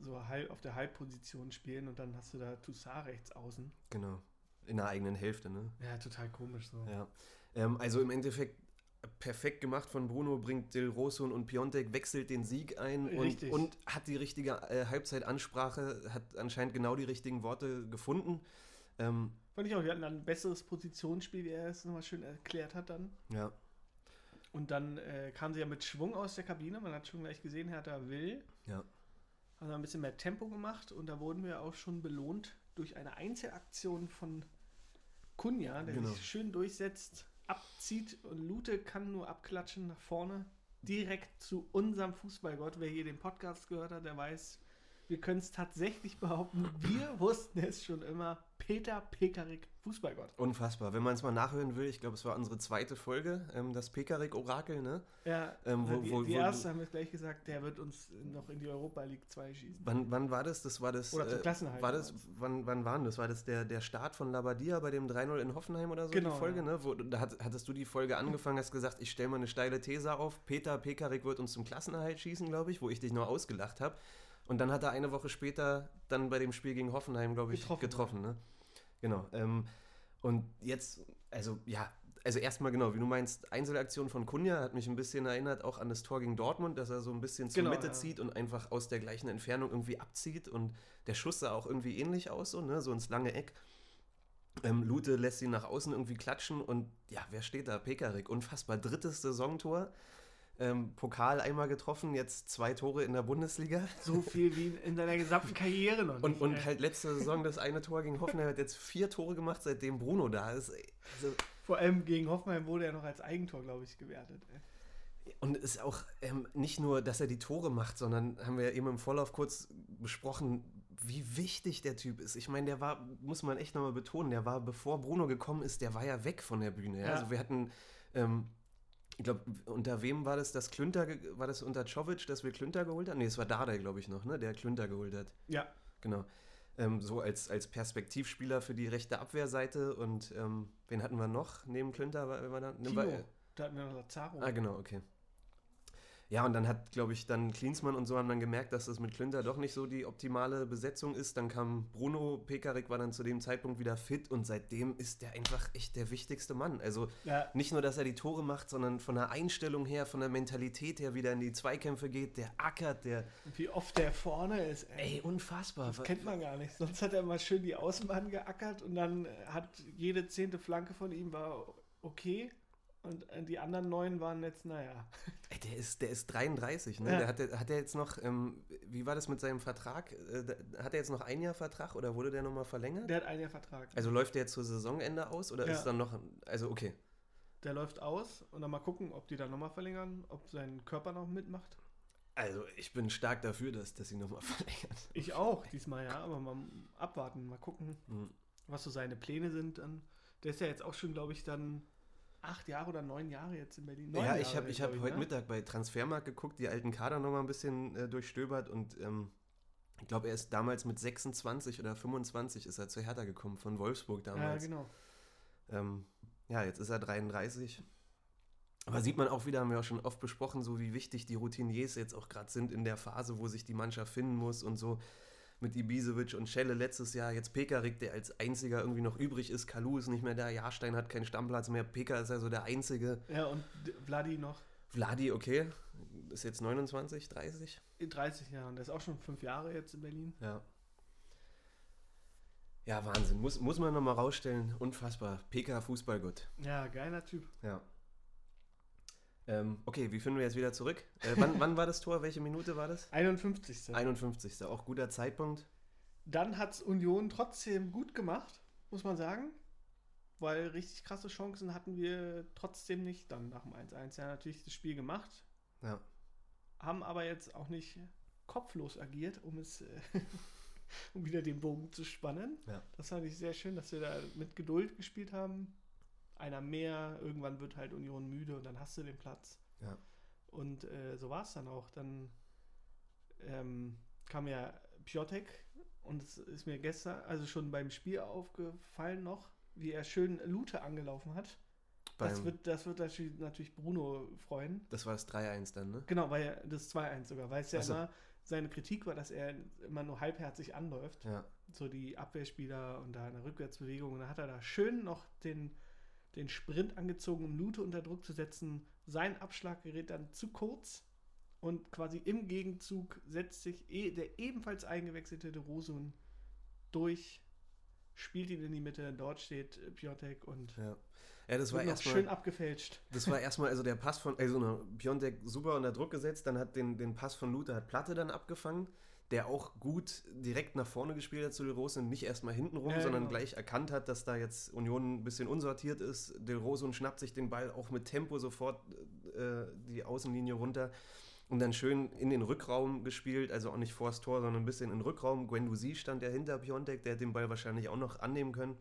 B: so auf der Halbposition spielen und dann hast du da Toussaint rechts außen.
A: Genau. In der eigenen Hälfte, ne?
B: Ja, total komisch so.
A: Ja. Ähm, also im Endeffekt perfekt gemacht von Bruno, bringt Del Rosso und Piontek, wechselt den Sieg ein und, und hat die richtige äh, Halbzeitansprache, hat anscheinend genau die richtigen Worte gefunden. Ähm,
B: Fand ich auch, wir hatten dann ein besseres Positionsspiel, wie er es nochmal schön erklärt hat dann.
A: ja,
B: Und dann äh, kam sie ja mit Schwung aus der Kabine. Man hat schon gleich gesehen, Hertha will.
A: ja.
B: Haben ein bisschen mehr Tempo gemacht und da wurden wir auch schon belohnt durch eine Einzelaktion von Kunja, der
A: Genau.
B: sich schön durchsetzt, abzieht und Lute kann nur abklatschen nach vorne. Direkt zu unserem Fußballgott. Wer hier den Podcast gehört hat, der weiß, wir können es tatsächlich behaupten. Wir wussten es schon immer. Peter Pekarik, Fußballgott.
A: Unfassbar. Wenn man es mal nachhören will, ich glaube, es war unsere zweite Folge, ähm, das Pekarik-Orakel, ne?
B: Ja,
A: Ähm, wo-
B: die,
A: wo-
B: die
A: wo-
B: erste haben wir gleich gesagt, der wird uns noch in die Europa League 2 schießen.
A: Wann, wann war das? Das war das.
B: Oder zum
A: äh,
B: Klassenerhalt
A: War das, wann, wann war das? War das der, der Start von Labadia bei dem 3-0 in Hoffenheim oder so?
B: Genau,
A: die Folge,
B: ja.
A: ne? Wo, da hat, hattest du die Folge angefangen, hast gesagt, ich stelle mal eine steile These auf. Peter Pekarik wird uns zum Klassenerhalt schießen, glaube ich, wo ich dich noch ausgelacht habe. Und dann hat er eine Woche später dann bei dem Spiel gegen Hoffenheim, glaube ich,
B: Getroffen,
A: getroffen. ne? Genau. Ähm, und jetzt, also ja, also erstmal genau, wie du meinst, Einzelaktion von Kunja hat mich ein bisschen erinnert auch an das Tor gegen Dortmund, dass er so ein bisschen zur
B: Genau,
A: Mitte
B: ja.
A: zieht und einfach aus der gleichen Entfernung irgendwie abzieht. Und der Schuss sah auch irgendwie ähnlich aus, so, ne? so ins lange Eck. Ähm, Lute lässt ihn nach außen irgendwie klatschen und ja, wer steht da? Pekarik, unfassbar. Drittes Saisontor. Ähm, Pokal einmal getroffen, jetzt zwei Tore in der Bundesliga.
B: So viel wie in deiner gesamten Karriere noch
A: Und,
B: nicht.
A: und
B: ey.
A: halt letzte Saison das eine Tor gegen Hoffenheim hat jetzt vier Tore gemacht, seitdem Bruno da ist. Also,
B: Vor allem gegen Hoffenheim wurde er noch als Eigentor, glaube ich, gewertet. Ey.
A: und es ist auch ähm, nicht nur, dass er die Tore macht, sondern haben wir ja eben im Vorlauf kurz besprochen, wie wichtig der Typ ist. Ich meine, der war, muss man echt nochmal betonen, der war, bevor Bruno gekommen ist, der war ja weg von der Bühne. Ja?
B: Ja.
A: Also wir hatten, ähm, ich glaube, unter wem war das, dass Klünter, war das unter Czovic, dass wir Klünter geholt haben? Nee, es war Dardai, glaube ich noch, ne? der Klünter geholt hat.
B: Ja,
A: Genau. Ähm, so als, als Perspektivspieler für die rechte Abwehrseite. Und ähm, wen hatten wir noch neben Klünter? War, war da? Ne,
B: Timo.
A: war-
B: Da hatten wir noch Lazaro.
A: Ah, genau, okay. Ja, und dann hat, glaube ich, dann Klinsmann und so haben dann gemerkt, dass das mit Klünter doch nicht so die optimale Besetzung ist. Dann kam Bruno, Pekarik war dann zu dem Zeitpunkt wieder fit und seitdem ist der einfach echt der wichtigste Mann. Also
B: Ja,
A: nicht nur, dass er die Tore macht, sondern von der Einstellung her, von der Mentalität her wieder in die Zweikämpfe geht, der ackert, der.
B: wie oft der vorne ist. Ey.
A: Ey, unfassbar.
B: Das kennt man gar nicht. Sonst hat er mal schön die Außenbahn geackert und dann hat jede zehnte Flanke von ihm war okay. Und äh, die anderen neun waren jetzt, naja.
A: Ey, der ist, der ist 33, ne?
B: Ja.
A: Der hat, der- hat er jetzt noch, ähm, wie war das mit seinem Vertrag? Äh, hat er jetzt noch ein Jahr Vertrag oder wurde der nochmal verlängert?
B: Der hat ein Jahr Vertrag.
A: also läuft der jetzt zur Saisonende aus oder
B: Ja.
A: ist dann noch, also okay.
B: Der läuft aus und dann mal gucken, ob die dann nochmal verlängern, ob sein Körper noch mitmacht.
A: Also ich bin stark dafür, dass, dass sie nochmal verlängert.
B: Ich auch diesmal, ja, aber mal abwarten, mal gucken,
A: Hm.
B: was so seine Pläne sind. Dann. Der ist ja jetzt auch schon, glaube ich, dann acht Jahre oder neun Jahre jetzt in Berlin. Neun
A: Ja, ich habe ich hab heute
B: ne?
A: Mittag bei Transfermarkt geguckt, die alten Kader nochmal ein bisschen äh, durchstöbert und ähm, ich glaube, er ist damals mit 26 oder 25 ist er zu Hertha gekommen, von Wolfsburg
B: Ja,
A: damals.
B: genau.
A: Ähm, ja, jetzt ist er 33. Aber sieht man auch wieder, haben wir auch schon oft besprochen, so wie wichtig die Routiniers jetzt auch gerade sind in der Phase, wo sich die Mannschaft finden muss und so mit Ibisevic und Schelle letztes Jahr, jetzt Pekarik, der als einziger irgendwie noch übrig ist, Kalu ist nicht mehr da, Jahrstein hat keinen Stammplatz mehr, Peka ist ja so der einzige.
B: Ja, und Vladi noch
A: Vladi, okay, ist jetzt 29, 30?
B: in 30 Jahren. Der ist auch schon fünf Jahre jetzt in Berlin.
A: Ja. Ja, Wahnsinn, muss, muss man nochmal rausstellen, unfassbar. Peka, Fußballgott.
B: Ja, geiler Typ.
A: Ja. Ähm, okay, wie finden wir jetzt wieder zurück? Äh, wann, wann war das Tor? Welche Minute war das?
B: 51.
A: 51. Auch guter Zeitpunkt.
B: Dann hat es Union trotzdem gut gemacht, muss man sagen. Weil richtig krasse Chancen hatten wir trotzdem nicht dann nach dem 1-1. Ja, natürlich das Spiel gemacht,
A: Ja.
B: haben aber jetzt auch nicht kopflos agiert, um es äh, um wieder den Bogen zu spannen.
A: Ja.
B: Das fand ich sehr schön, dass wir da mit Geduld gespielt haben. Einer mehr, irgendwann wird halt Union müde und dann hast du den Platz.
A: Ja.
B: Und äh, so war es dann auch. Dann ähm, kam ja Piotek, und es ist mir gestern, also schon beim Spiel aufgefallen noch, wie er schön Lute angelaufen hat. Das wird, das wird natürlich, Bruno freuen.
A: Das war das 3-1 dann, ne?
B: Genau, weil das 2-1 sogar, weil es ja
A: so.
B: immer seine Kritik war, dass er immer nur halbherzig anläuft.
A: Ja.
B: So die Abwehrspieler und da eine Rückwärtsbewegung. Und da hat er da schön noch den, den Sprint angezogen, um Lute unter Druck zu setzen. Sein Abschlag gerät dann zu kurz. Und quasi im Gegenzug setzt sich eh, der ebenfalls eingewechselte De Rosun durch, spielt ihn in die Mitte. Dort steht äh, Piotek und
A: Ja. Ja, das war erstmal.
B: schön abgefälscht.
A: Das war erstmal, also der Pass von, also ne, Piontek super unter Druck gesetzt, dann hat den, den Pass von Luther hat Platte dann abgefangen, der auch gut direkt nach vorne gespielt hat zu Del Rose und nicht erstmal hinten rum,
B: Ja,
A: sondern
B: genau.
A: gleich erkannt hat, dass da jetzt Union ein bisschen unsortiert ist. Del Rose und schnappt sich den Ball auch mit Tempo sofort äh, die Außenlinie runter und dann schön in den Rückraum gespielt, also auch nicht vors Tor, sondern ein bisschen in den Rückraum. Guendouzi stand ja hinter Piontek, der hat den Ball wahrscheinlich auch noch annehmen können.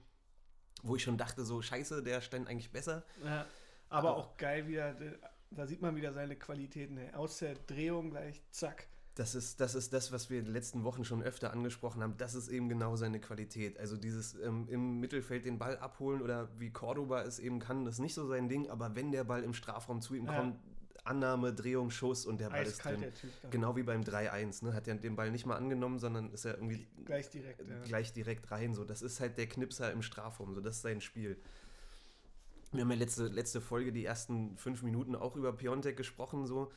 A: Wo ich schon dachte, so scheiße, der stand eigentlich besser.
B: Ja, aber
A: Aber-
B: auch geil wieder, da sieht man wieder seine Qualitäten. ey. Aus der Drehung gleich, zack.
A: Das ist, das ist das, was wir in den letzten Wochen schon öfter angesprochen haben. Das ist eben genau seine Qualität. Also dieses ähm, im Mittelfeld den Ball abholen oder wie Cordoba es eben kann, das ist nicht so sein Ding. Aber wenn der Ball im Strafraum zu ihm
B: Ja.
A: kommt, Annahme, Drehung, Schuss und der Ball ist
B: Eiskalt
A: drin.
B: der Typ.
A: Genau wie beim 3-1. Ne? Hat er den Ball nicht mal angenommen, sondern ist er irgendwie
B: Gleich direkt. Ja.
A: gleich direkt rein. So. Das ist halt der Knipser im Strafraum. So. Das ist sein Spiel. Wir haben ja letzte, letzte Folge, die ersten fünf Minuten, auch über Piontek gesprochen. So.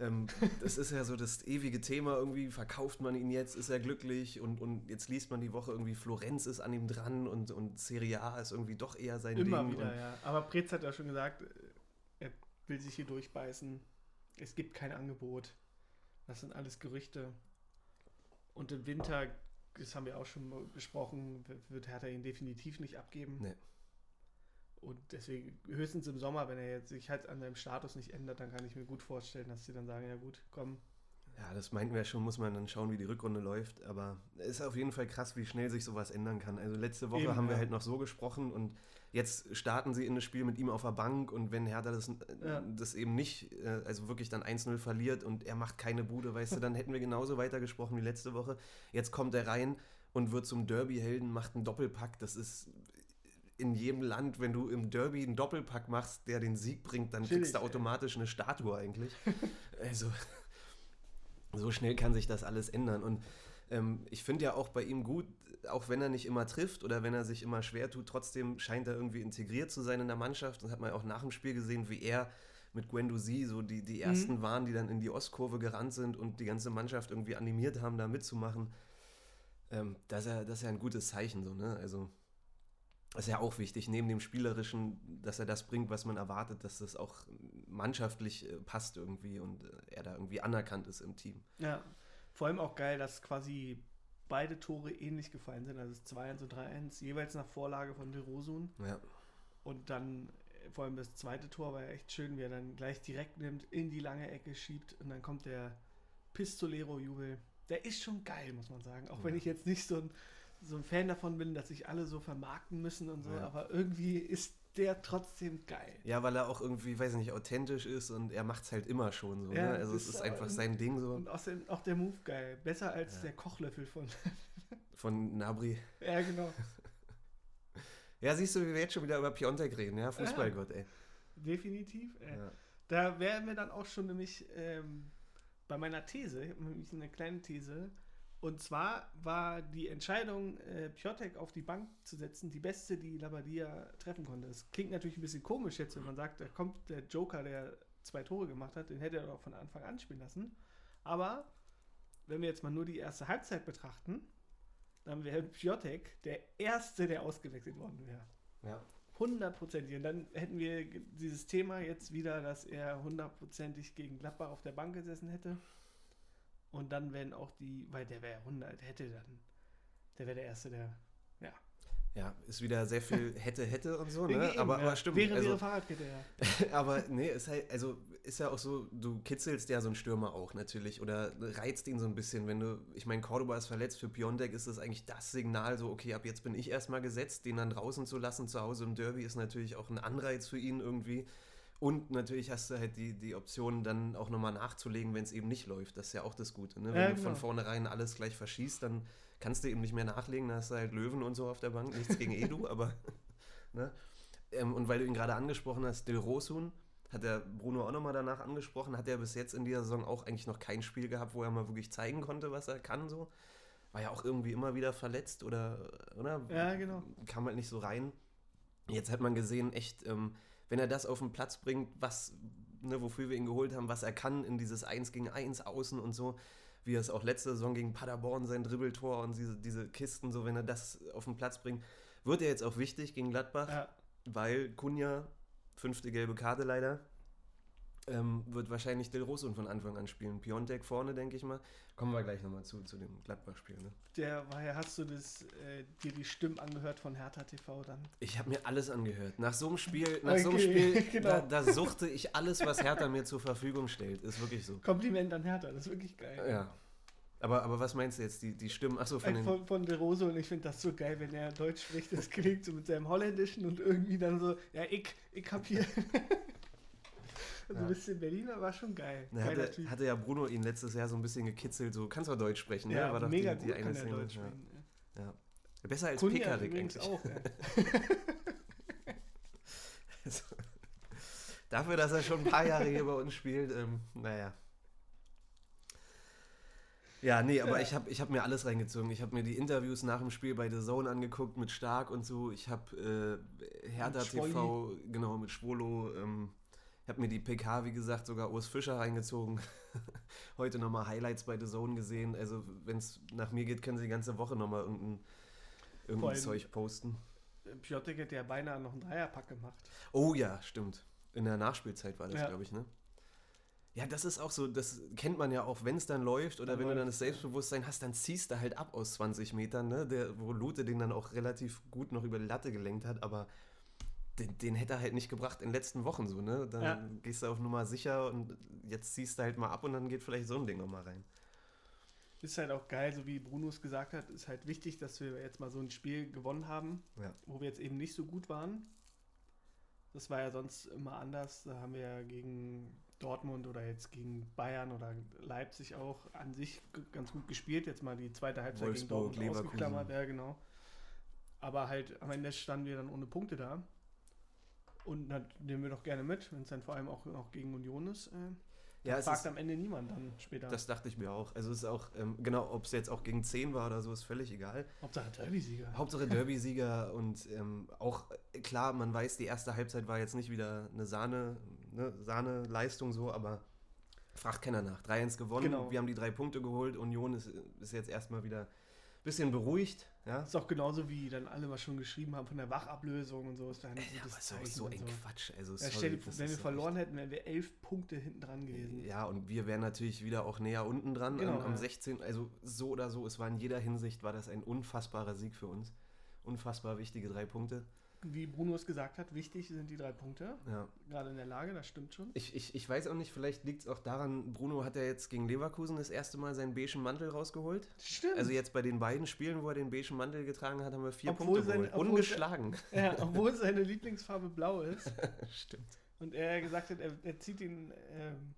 A: Ähm, das ist ja so das ewige Thema. Irgendwie verkauft man ihn jetzt, ist er glücklich und, und jetzt liest man die Woche irgendwie, Florenz ist an ihm dran und, und Serie A ist irgendwie doch eher sein
B: Immer
A: Ding.
B: wieder, ja. Aber Pretz hat ja schon gesagt, er will sich hier durchbeißen. Es gibt kein Angebot. Das sind alles Gerüchte. Und im Winter, das haben wir auch schon besprochen, wird Hertha ihn definitiv nicht abgeben.
A: Nee.
B: Und deswegen, höchstens im Sommer, wenn er jetzt sich halt an seinem Status nicht ändert, dann kann ich mir gut vorstellen, dass sie dann sagen, ja gut, komm,
A: Ja, das meinten wir schon, muss man dann schauen, wie die Rückrunde läuft. Aber es ist auf jeden Fall krass, wie schnell sich sowas ändern kann. Also letzte Woche
B: Eben,
A: haben wir
B: ja.
A: halt noch so gesprochen und jetzt starten sie in das Spiel mit ihm auf der Bank und wenn Hertha das, äh,
B: Ja.
A: das eben nicht, äh, also wirklich dann 1-0 verliert und er macht keine Bude, weißt du, dann hätten wir genauso weitergesprochen wie letzte Woche. Jetzt kommt er rein und wird zum Derby-Helden, macht einen Doppelpack. Das ist in jedem Land, wenn du im Derby einen Doppelpack machst, der den Sieg bringt, dann
B: Chillig,
A: kriegst du automatisch eine Statue eigentlich. also so schnell kann sich das alles ändern. Und ähm, ich finde ja auch bei ihm gut, auch wenn er nicht immer trifft oder wenn er sich immer schwer tut, trotzdem scheint er irgendwie integriert zu sein in der Mannschaft. Das hat man ja auch nach dem Spiel gesehen, wie er mit Guendouzi so die, die ersten waren, die dann in die Ostkurve gerannt sind und die ganze Mannschaft irgendwie animiert haben, da mitzumachen. Ähm, das, ist ja, das ist ja ein gutes Zeichen, so, ne? Also, ist ja auch wichtig, neben dem Spielerischen, dass er das bringt, was man erwartet, dass das auch mannschaftlich äh, passt irgendwie und äh, er da irgendwie anerkannt ist im Team.
B: Ja, vor allem auch geil, dass quasi beide Tore ähnlich gefallen sind. Also das 2-1 und 3-1, jeweils nach Vorlage von De Rosun.
A: Ja.
B: Und dann äh, vor allem das zweite Tor war ja echt schön, wie er dann gleich direkt nimmt, in die lange Ecke schiebt und dann kommt der Pistolero-Jubel. Der ist schon geil, muss man sagen. Auch wenn
A: Ja.
B: ich jetzt nicht so ein, so ein Fan davon bin, dass sich alle so vermarkten müssen und so,
A: Ja.
B: aber irgendwie ist der trotzdem geil.
A: Ja, weil er auch irgendwie, weiß ich nicht, authentisch ist und er macht es halt immer schon so.
B: Ja,
A: ne? Also es ist einfach sein Ding so
B: Und außerdem auch der Move geil. Besser als
A: Ja.
B: der Kochlöffel von.
A: von Nabri.
B: ja, genau.
A: Ja, siehst du, wie wir jetzt schon wieder über Piontek reden, ja? Fußballgott, ey.
B: Definitiv.
A: Ja.
B: Da wären wir dann auch schon nämlich ähm, bei meiner These, ich habe nämlich eine kleine These. Und zwar war die Entscheidung, äh, Piotek auf die Bank zu setzen, die beste, die Labadia treffen konnte. Das klingt natürlich ein bisschen komisch jetzt, wenn man sagt, da kommt der Joker, der zwei Tore gemacht hat, den hätte er doch von Anfang an spielen lassen. Aber wenn wir jetzt mal nur die erste Halbzeit betrachten, dann wäre Piotek der Erste, der ausgewechselt worden wäre.
A: Ja.
B: Hundertprozentig. Und dann hätten wir dieses Thema jetzt wieder, dass er hundertprozentig gegen Gladbach auf der Bank gesessen hätte. Und dann wären auch die, weil der wäre 100, hätte dann, der wäre der Erste, der.
A: ja, ist wieder sehr viel hätte, hätte und so,
B: Eben,
A: ne? Aber,
B: ja.
A: aber stimmt.
B: Wäre,
A: also,
B: wäre Fahrradkette, ja.
A: aber nee, ist halt, also ist ja auch so, du kitzelst ja so einen Stürmer auch natürlich oder reizt ihn so ein bisschen, wenn du, ich meine, Cordoba ist verletzt, für Piontek ist das eigentlich das Signal, so, okay, ab jetzt bin ich erstmal gesetzt, den dann draußen zu lassen, zu Hause im Derby ist natürlich auch ein Anreiz für ihn irgendwie. Und natürlich hast du halt die, die Option, dann auch nochmal nachzulegen, wenn es eben nicht läuft. Das ist ja auch das Gute. Ne? Wenn
B: Ja,
A: du
B: genau.
A: von vornherein alles gleich verschießt, dann kannst du eben nicht mehr nachlegen. Da hast du halt Löwen und so auf der Bank. Nichts gegen Edu, aber. Ne? Ähm, und weil du ihn gerade angesprochen hast, Dil Rosun, hat der Bruno auch nochmal danach angesprochen, hat er bis jetzt in dieser Saison auch eigentlich noch kein Spiel gehabt, wo er mal wirklich zeigen konnte, was er kann. So. War ja auch irgendwie immer wieder verletzt oder, oder?
B: Ja, genau.
A: Kam halt nicht so rein. Jetzt hat man gesehen, echt, ähm, wenn er das auf den Platz bringt, was, ne, wofür wir ihn geholt haben, was er kann in dieses 1 gegen 1 außen und so, wie er es auch letzte Saison gegen Paderborn, sein Dribbeltor und diese, diese Kisten, so, wenn er das auf den Platz bringt, wird er jetzt auch wichtig gegen Gladbach,
B: Ja.
A: weil Kunja, fünfte gelbe Karte leider, ähm, wird wahrscheinlich Del Rosso von Anfang an spielen. Piontek vorne, denke ich mal. Kommen wir gleich nochmal zu, zu dem Gladbach-Spiel. Ne?
B: Der ja, hast du das, äh, dir die Stimmen angehört von Hertha TV dann?
A: Ich habe mir alles angehört. Nach so einem Spiel, nach so einem
B: Okay,
A: Spiel,
B: genau.
A: da, da suchte ich alles, was Hertha mir zur Verfügung stellt. Ist wirklich so.
B: Kompliment an Hertha, das ist wirklich geil.
A: Ja. Aber, aber was meinst du jetzt? Die, die Stimmen, achso, von
B: Von,
A: den.
B: von, von De Rose und ich finde das so geil, wenn er Deutsch spricht, das klingt so mit seinem Holländischen und irgendwie dann so, ja, ich, ich hab hier. also
A: Ja.
B: ein bisschen Berliner war schon geil.
A: Na, hatte, hatte ja Bruno ihn letztes Jahr so ein bisschen gekitzelt, so kannst du Deutsch sprechen, ne?
B: ja,
A: War doch
B: mega
A: die,
B: gut
A: die
B: kann
A: eine Szene.
B: Deutsch
A: ja.
B: sprechen.
A: Ja. Besser als
B: Kunja
A: Pekarik eigentlich.
B: auch. Ja.
A: Dafür, dass er schon ein paar Jahre hier bei uns spielt, ähm, naja. Ja, nee, aber
B: Ja.
A: ich habe ich hab mir alles reingezogen. Ich habe mir die Interviews nach dem Spiel bei The Zone angeguckt mit Stark und so. Ich habe äh, Hertha. TV, genau, mit Schwolo. Ähm, ich habe mir die PK, wie gesagt, sogar Urs Fischer reingezogen. Heute nochmal Highlights bei The Zone gesehen. Also, wenn es nach mir geht, können sie die ganze Woche nochmal irgendein, irgendein Zeug posten.
B: Piotek hätte ja beinahe noch einen Dreierpack gemacht.
A: Oh ja, stimmt. In der Nachspielzeit war das,
B: Ja.
A: glaube ich, ne? Ja, das ist auch so, das kennt man ja auch, wenn es dann läuft oder
B: Dann
A: wenn du dann das. Selbstbewusstsein hast, dann ziehst du halt ab aus 20 Metern, ne? Der, wo Lute den dann auch relativ gut noch über die Latte gelenkt hat, aber den, den hätte er halt nicht gebracht in den letzten Wochen so, ne? Dann
B: Ja.
A: gehst du auf Nummer sicher und jetzt ziehst du halt mal ab und dann geht vielleicht so ein Ding nochmal rein.
B: Ist halt auch geil, so wie Bruno es gesagt hat, ist halt wichtig, dass wir jetzt mal so ein Spiel gewonnen haben,
A: Ja.
B: wo wir jetzt eben nicht so gut waren. Das war ja sonst immer anders. Da haben wir ja gegen Dortmund oder jetzt gegen Bayern oder Leipzig auch an sich ganz gut gespielt. Jetzt mal die zweite Halbzeit
A: Wolfsburg,
B: gegen Dortmund
A: Leverkusen.
B: ausgeklammert. Ja, genau. Aber halt am Ende standen wir dann ohne Punkte da. Und dann nehmen wir doch gerne mit, wenn es dann vor allem auch noch gegen Union ist. Äh,
A: Ja, es
B: fragt
A: ist,
B: am Ende niemand dann später.
A: das dachte ich mir auch. Also es ist auch, ähm, genau, ob es jetzt auch gegen 10 war oder so, ist völlig egal.
B: Hauptsache Derby-Sieger.
A: Hauptsache Derby-Sieger und ähm, auch äh, klar, man weiß, die erste Halbzeit war jetzt nicht wieder eine Sahne, ne, Sahne-Leistung so, aber fragt keiner nach. 3-1 gewonnen,
B: Genau.
A: wir haben die drei Punkte geholt, Union ist, ist jetzt erstmal wieder ein bisschen beruhigt. Ja,
B: ist auch genauso wie dann alle mal schon geschrieben haben von der Wachablösung und so. Ist dann ein
A: ja aber ist auch so ein
B: und
A: Quatsch. Also,
B: Ja,
A: sorry,
B: stell dir, wenn wir
A: so
B: verloren hätten, wären wir elf Punkte hinten dran gewesen.
A: Ja, und wir wären natürlich wieder auch näher unten dran
B: Genau,
A: am, am
B: ja.
A: 16. Also so oder so, es war in jeder Hinsicht war das ein unfassbarer Sieg für uns. Unfassbar wichtige drei Punkte.
B: Wie Bruno es gesagt hat, wichtig sind die drei Punkte.
A: Ja.
B: Gerade in der Lage, das stimmt schon.
A: Ich, ich, ich weiß auch nicht, vielleicht liegt es auch daran, Bruno hat ja jetzt gegen Leverkusen das erste Mal seinen beigen Mantel rausgeholt.
B: Stimmt.
A: Also jetzt bei den beiden Spielen, wo er den beigen Mantel getragen hat, haben wir vier
B: Obwohl
A: Punkte
B: sein-
A: geholt.
B: obwohl
A: Ungeschlagen.
B: ja, obwohl seine Lieblingsfarbe blau ist
A: Stimmt.
B: und er gesagt hat, er, er zieht ihn ähm,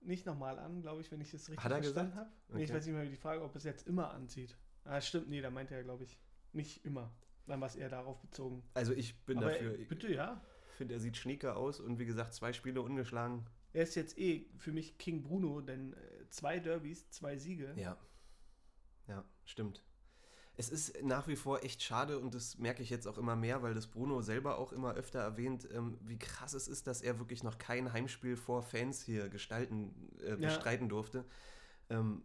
B: nicht nochmal an, glaube ich, wenn ich das richtig
A: Hat er
B: verstanden
A: gesagt?
B: habe. Nee, ich
A: Okay.
B: weiß nicht mehr, wie die Frage, ob es jetzt immer anzieht. Ah, stimmt, nee, da meinte er, glaube ich, nicht immer. Dann war es eher darauf bezogen.
A: Also ich bin
B: Aber
A: dafür, ich
B: bitte, ja.
A: finde, er sieht schnieker aus und wie gesagt, zwei Spiele ungeschlagen.
B: Er ist jetzt eh für mich King Bruno, denn äh, zwei Derbys, zwei Siege.
A: Ja. Ja, stimmt. Es ist nach wie vor echt schade und das merke ich jetzt auch immer mehr, weil das Bruno selber auch immer öfter erwähnt, ähm, wie krass es ist, dass er wirklich noch kein Heimspiel vor Fans hier gestalten, äh,
B: Ja.
A: bestreiten durfte. Ähm,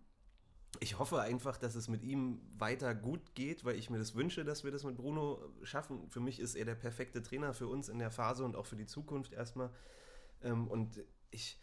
A: ich hoffe einfach, dass es mit ihm weiter gut geht, weil ich mir das wünsche, dass wir das mit Bruno schaffen. Für mich ist er der perfekte Trainer für uns in der Phase und auch für die Zukunft erstmal. Ähm, und ich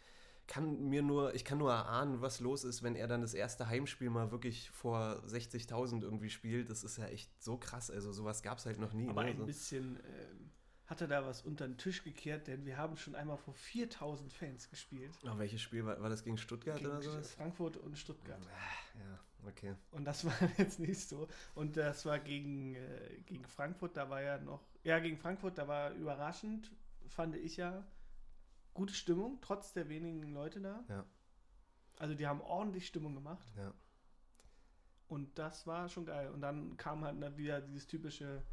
A: kann mir nur, ich kann nur erahnen, was los ist, wenn er dann das erste Heimspiel mal wirklich vor 60.000 irgendwie spielt. Das ist ja echt so krass. Also sowas gab es halt noch nie.
B: Aber
A: ne?
B: ein bisschen ähm, hat er da was unter den Tisch gekehrt, denn wir haben schon einmal vor 4000 Fans gespielt.
A: Oh, welches Spiel war, war das gegen Stuttgart
B: Gegen
A: oder sowas?
B: Frankfurt und Stuttgart.
A: Ah, Ja, okay.
B: Und das war jetzt nicht so. Und das war gegen, äh, gegen Frankfurt, da war ja noch. Ja, gegen Frankfurt, da war überraschend, fand ich ja, gute Stimmung, trotz der wenigen Leute da.
A: Ja.
B: Also die haben ordentlich Stimmung gemacht.
A: Ja.
B: Und das war schon geil. Und dann kam halt wieder dieses typische,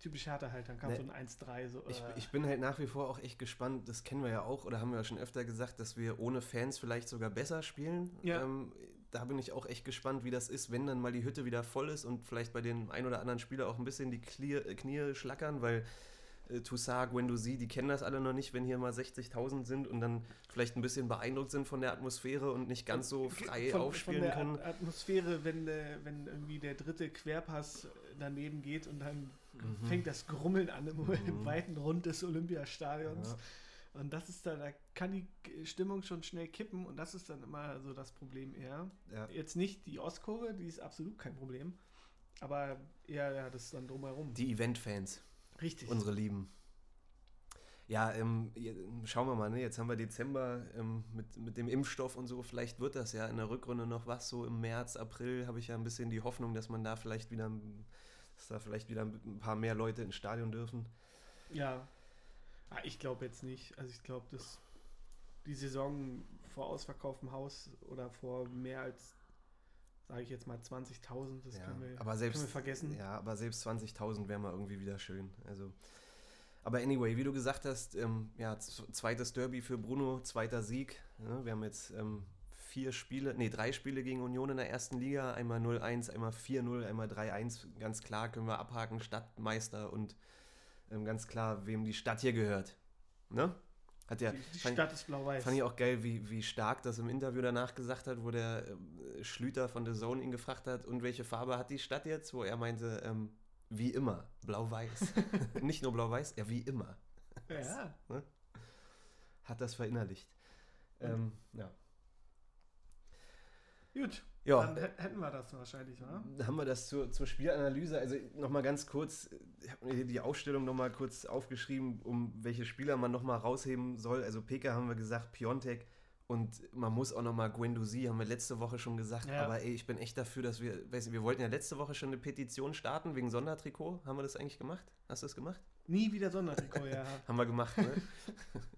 B: typisch Härte halt. Dann kam
A: Ne,
B: so ein 1-3. So,
A: Ich,
B: äh,
A: ich bin halt nach wie vor auch echt gespannt, das kennen wir ja auch oder haben wir ja schon öfter gesagt, dass wir ohne Fans vielleicht sogar besser spielen.
B: Ja.
A: Ähm, da bin ich auch echt gespannt, wie das ist, wenn dann mal die Hütte wieder voll ist und vielleicht bei den ein oder anderen Spieler auch ein bisschen die Knie, äh, Knie schlackern, weil äh, Toussaint, Guendouzi, die kennen das alle noch nicht, wenn hier mal 60.000 sind und dann vielleicht ein bisschen beeindruckt sind von der Atmosphäre und nicht ganz so frei
B: von,
A: aufspielen
B: von der
A: können.
B: At- Atmosphäre, wenn, äh, wenn irgendwie der dritte Querpass daneben geht und dann
A: Mhm.
B: fängt das Grummeln an im, im
A: Mhm.
B: weiten Rund des Olympiastadions.
A: Ja.
B: Und das ist dann, da kann die Stimmung schon schnell kippen und das ist dann immer so das Problem eher.
A: Ja.
B: Jetzt nicht die Ostkurve, die ist absolut kein Problem. Aber eher ja, das dann drumherum.
A: Die Event-Fans.
B: Richtig.
A: Unsere Lieben. Ja, ähm, schauen wir mal, ne? jetzt haben wir Dezember ähm, mit, mit dem Impfstoff und so, vielleicht wird das ja in der Rückrunde noch was, so im März, April habe ich ja ein bisschen die Hoffnung, dass man da vielleicht wieder, dass da vielleicht wieder ein paar mehr Leute ins Stadion dürfen.
B: Ja. Ah, ich glaube jetzt nicht. Also ich glaube, dass die Saison vor ausverkauftem Haus oder vor mehr als, sage ich jetzt mal, 20.000, das
A: ja,
B: können, wir,
A: aber
B: können
A: selbst,
B: wir vergessen.
A: Ja, aber selbst 20.000 wäre mal irgendwie wieder schön. Also, aber anyway, wie du gesagt hast, ähm, ja, zweites Derby für Bruno, zweiter Sieg. Ja, wir haben jetzt ähm, vier Spiele, nee, drei Spiele gegen Union in der ersten Liga. Einmal 0-1, einmal 4-0, einmal 3-1. Ganz klar können wir abhaken, Stadtmeister und ähm, ganz klar, wem die Stadt hier gehört. Ne? Hat ja,
B: die die
A: fand-
B: Stadt ist blau-weiß.
A: Fand ich auch geil, wie, wie stark das im Interview danach gesagt hat, wo der äh, Schlüter von The Zone ihn gefragt hat, und welche Farbe hat die Stadt jetzt? Wo er meinte, ähm, wie immer, blau-weiß. Nicht nur blau-weiß, ja, wie immer.
B: ja.
A: Hat das verinnerlicht. Ähm, ja.
B: Gut,
A: Ja,
B: dann hä- hätten wir das wahrscheinlich, oder?
A: Dann haben wir das zur, zur Spielanalyse. Also nochmal ganz kurz, ich habe mir die Ausstellung nochmal kurz aufgeschrieben, um welche Spieler man nochmal rausheben soll. Also Peka haben wir gesagt, Piontek und man muss auch nochmal Guendouzi, haben wir letzte Woche schon gesagt.
B: Ja.
A: Aber ey, ich bin echt dafür, dass wir, weiß nicht, wir wollten ja letzte Woche schon eine Petition starten wegen Sondertrikot. Haben wir das eigentlich gemacht? Hast du das gemacht?
B: Nie wieder Sondertrikot, ja.
A: Haben wir gemacht, ne?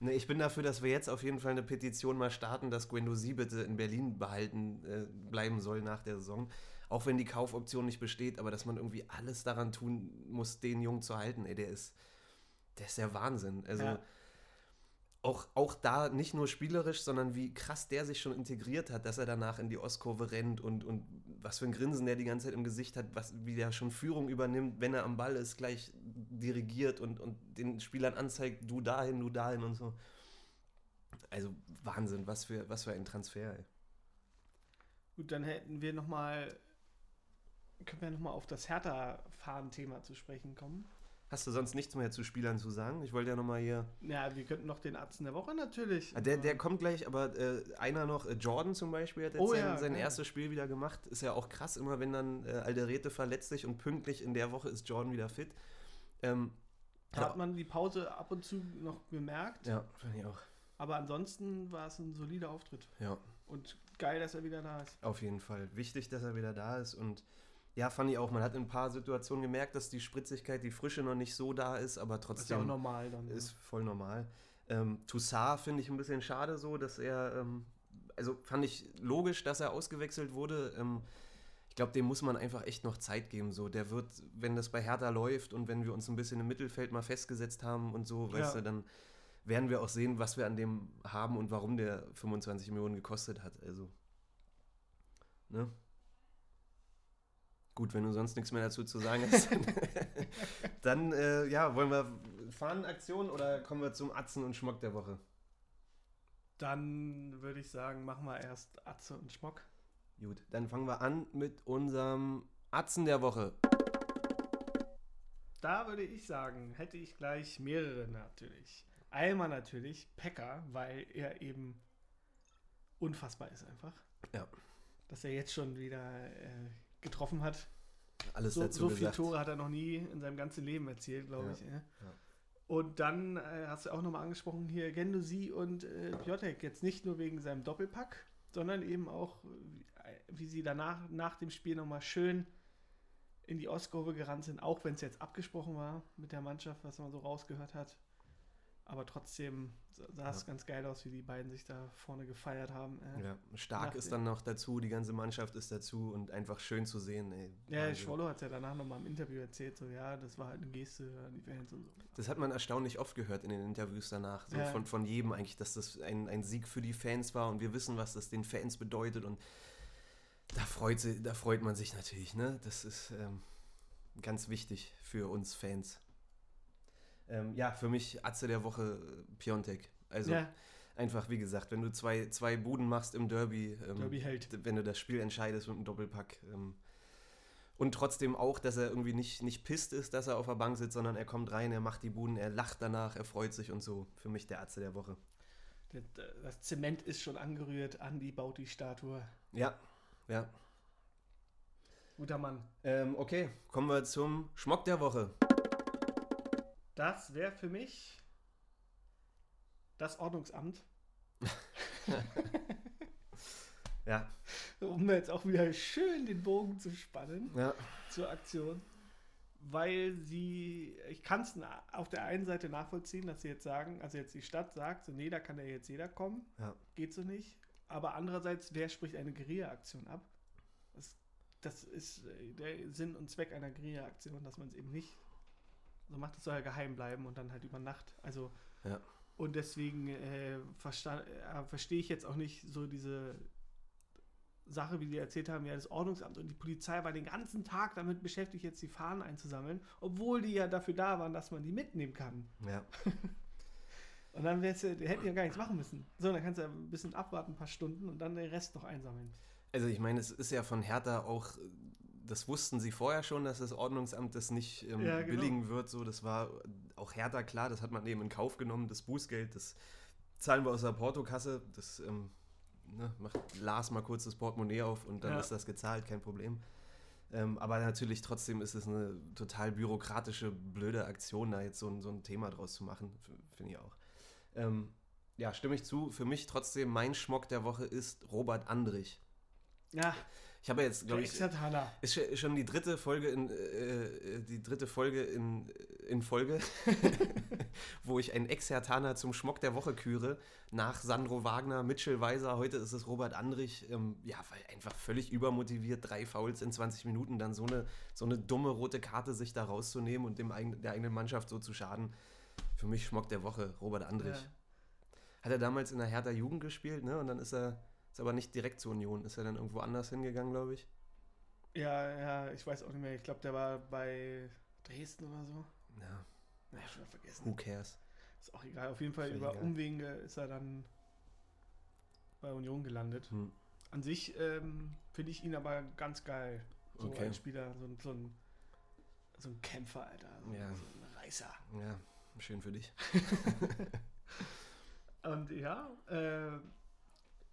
A: ne? Ich bin dafür, dass wir jetzt auf jeden Fall eine Petition mal starten, dass Guendouzi bitte in Berlin behalten äh, bleiben soll nach der Saison. Auch wenn die Kaufoption nicht besteht, aber dass man irgendwie alles daran tun muss, den Jungen zu halten. Ey, der ist, der ist der Wahnsinn. Also
B: Ja.
A: Auch, auch da nicht nur spielerisch, sondern wie krass der sich schon integriert hat, dass er danach in die Ostkurve rennt und, und was für ein Grinsen der die ganze Zeit im Gesicht hat, was, wie der schon Führung übernimmt, wenn er am Ball ist, gleich dirigiert und, und den Spielern anzeigt, du dahin, du dahin und so. Also Wahnsinn, was für, was für ein Transfer, ey.
B: Gut, dann hätten wir nochmal, können wir nochmal auf das Hertha-Fahren-Thema zu sprechen kommen.
A: Hast du sonst nichts mehr zu Spielern zu sagen? Ich wollte ja nochmal hier.
B: Ja, wir könnten noch den Atzen der Woche natürlich.
A: Ah, Der, der kommt gleich, aber äh, einer noch, äh, Jordan zum Beispiel, hat jetzt
B: Oh
A: sein,
B: ja,
A: sein erstes Spiel wieder gemacht. Ist ja auch krass, immer wenn dann äh, Alderete verletzt sich und pünktlich in der Woche ist Jordan wieder fit. Ähm,
B: hat man die Pause ab und zu noch bemerkt.
A: ja, fand ich auch.
B: Aber ansonsten war es ein solider Auftritt.
A: Ja,
B: Und geil, dass er wieder da ist.
A: auf jeden Fall. Wichtig, dass er wieder da ist und ja, fand ich auch. Man hat in ein paar Situationen gemerkt, dass die Spritzigkeit, die Frische noch nicht so da ist, aber
B: Das ist ja auch
A: trotzdem
B: normal dann. ne?
A: ist voll normal. Ähm, Toussaint finde ich ein bisschen schade so, dass er, ähm, also fand ich logisch, dass er ausgewechselt wurde. Ähm, ich glaube, dem muss man einfach echt noch Zeit geben. So, der wird, wenn das bei Hertha läuft und wenn wir uns ein bisschen im Mittelfeld mal festgesetzt haben und so, weißt
B: Ja.
A: du, dann werden wir auch sehen, was wir an dem haben und warum der 25 Millionen gekostet hat. Also, ne? Gut, wenn du sonst nichts mehr dazu zu sagen hast, dann äh, ja, wollen wir Fahnenaktion oder kommen wir zum Atzen und Schmock der Woche?
B: Dann würde ich sagen, machen wir erst Atze und Schmock.
A: Gut, dann fangen wir an mit unserem Atzen der Woche.
B: Da würde ich sagen, hätte ich gleich mehrere natürlich. Einmal natürlich Pekka, weil er eben unfassbar ist einfach.
A: Ja.
B: Dass er jetzt schon wieder äh, getroffen hat.
A: Alles
B: So,
A: dazu
B: so viele
A: gesagt.
B: Tore hat er noch nie in seinem ganzen Leben erzielt, glaube
A: Ja,
B: ich.
A: ja.
B: Und dann äh, hast du auch nochmal angesprochen hier Gendosi und äh, Piotek. Jetzt nicht nur wegen seinem Doppelpack, sondern eben auch, äh, wie sie danach nach dem Spiel nochmal schön in die Ostkurve gerannt sind, auch wenn es jetzt abgesprochen war mit der Mannschaft, was man so rausgehört hat. Aber trotzdem sah es
A: Ja.
B: ganz geil aus, wie die beiden sich da vorne gefeiert haben. Äh,
A: Ja, stark
B: Nach
A: ist dann noch dazu, die ganze Mannschaft ist dazu und einfach schön zu sehen. Ey,
B: Ja. Schwollo hat es ja danach nochmal im Interview erzählt, so ja, das war halt eine Geste an die Fans und so.
A: Das hat man erstaunlich oft gehört in den Interviews danach. So
B: Ja.
A: von, von jedem eigentlich, dass das ein, ein Sieg für die Fans war und wir wissen, was das den Fans bedeutet. Und da freut, sie, da freut man sich natürlich, ne? Das ist ähm, ganz wichtig für uns Fans. Ähm, ja, für mich Atze der Woche äh, Piontek. Also
B: ja,
A: einfach, wie gesagt, wenn du zwei, zwei Buden machst im Derby, ähm,
B: Derby hält.
A: wenn du das Spiel entscheidest mit einem Doppelpack. Ähm, und trotzdem auch, dass er irgendwie nicht, nicht pisst ist, dass er auf der Bank sitzt, sondern er kommt rein, er macht die Buden, er lacht danach, er freut sich und so. Für mich der Atze der Woche.
B: Das Zement ist schon angerührt, Andi baut die Statue.
A: Ja, ja.
B: Guter Mann.
A: Ähm, okay, kommen wir zum Schmock der Woche.
B: Das wäre für mich das Ordnungsamt.
A: Ja,
B: Um jetzt auch wieder schön den Bogen zu spannen
A: ja,
B: zur Aktion. Weil sie, ich kann es auf der einen Seite nachvollziehen, dass sie jetzt sagen, also jetzt die Stadt sagt, so nee, da kann ja jetzt jeder kommen.
A: ja.
B: Geht so nicht. Aber andererseits, wer spricht eine Guerilla-Aktion ab? Das, das ist äh, der Sinn und Zweck einer Guerilla-Aktion, dass man es eben nicht so macht. Es soll ja geheim bleiben und dann halt über Nacht. Also
A: Ja.
B: und deswegen äh, äh, verstehe ich jetzt auch nicht so diese Sache, wie die erzählt haben, ja, das Ordnungsamt und die Polizei war den ganzen Tag damit beschäftigt, jetzt die Fahnen einzusammeln, obwohl die ja dafür da waren, dass man die mitnehmen kann.
A: ja.
B: Und dann wär's, ja- die hätten ja gar nichts machen müssen. So, dann kannst du ja ein bisschen abwarten, ein paar Stunden und dann den Rest noch einsammeln.
A: Also ich meine, es ist ja von Hertha auch, das wussten sie vorher schon, dass das Ordnungsamt das nicht ähm,
B: Ja, genau.
A: billigen wird. So, das war auch Hertha klar, das hat man eben in Kauf genommen, das Bußgeld, das zahlen wir aus der Portokasse, das ähm, ne, macht Lars mal kurz das Portemonnaie auf und dann
B: Ja.
A: ist das gezahlt, kein Problem. Ähm, aber natürlich trotzdem ist es eine total bürokratische, blöde Aktion, da jetzt so ein, so ein Thema draus zu machen, finde ich auch. Ähm, ja, stimme ich zu. Für mich trotzdem mein Schmock der Woche ist Robert Andrich.
B: Ja,
A: Ich habe jetzt, glaube ich, ist sch- schon die dritte Folge in äh, die dritte Folge in, in Folge, wo ich einen Ex-Hertaner zum Schmock der Woche küre. Nach Sandro Wagner, Mitchell Weiser, heute ist es Robert Andrich. Ähm, ja, weil einfach völlig übermotiviert, drei Fouls in 20 Minuten, dann so eine, so eine dumme rote Karte sich da rauszunehmen und dem eigen, der eigenen Mannschaft so zu schaden. Für mich Schmock der Woche, Robert Andrich.
B: Ja.
A: Hat er damals in der Hertha Jugend gespielt, ne? Und dann ist er, ist aber nicht direkt zur Union, ist er dann irgendwo anders hingegangen, glaube ich.
B: ja, ja, ich weiß auch nicht mehr. Ich glaube, der war bei Dresden oder so.
A: Ja,
B: Ja, schon vergessen.
A: who cares?
B: Ist auch egal. Auf jeden Fall
A: Völlig
B: über
A: egal.
B: Umwege ist er dann bei Union gelandet.
A: Hm.
B: An sich ähm, finde ich ihn aber ganz geil. So
A: Okay.
B: ein Spieler, so ein, so ein, so ein Kämpfer, Alter. So,
A: Ja.
B: so ein Reißer.
A: Ja, schön für dich.
B: Und ja, äh,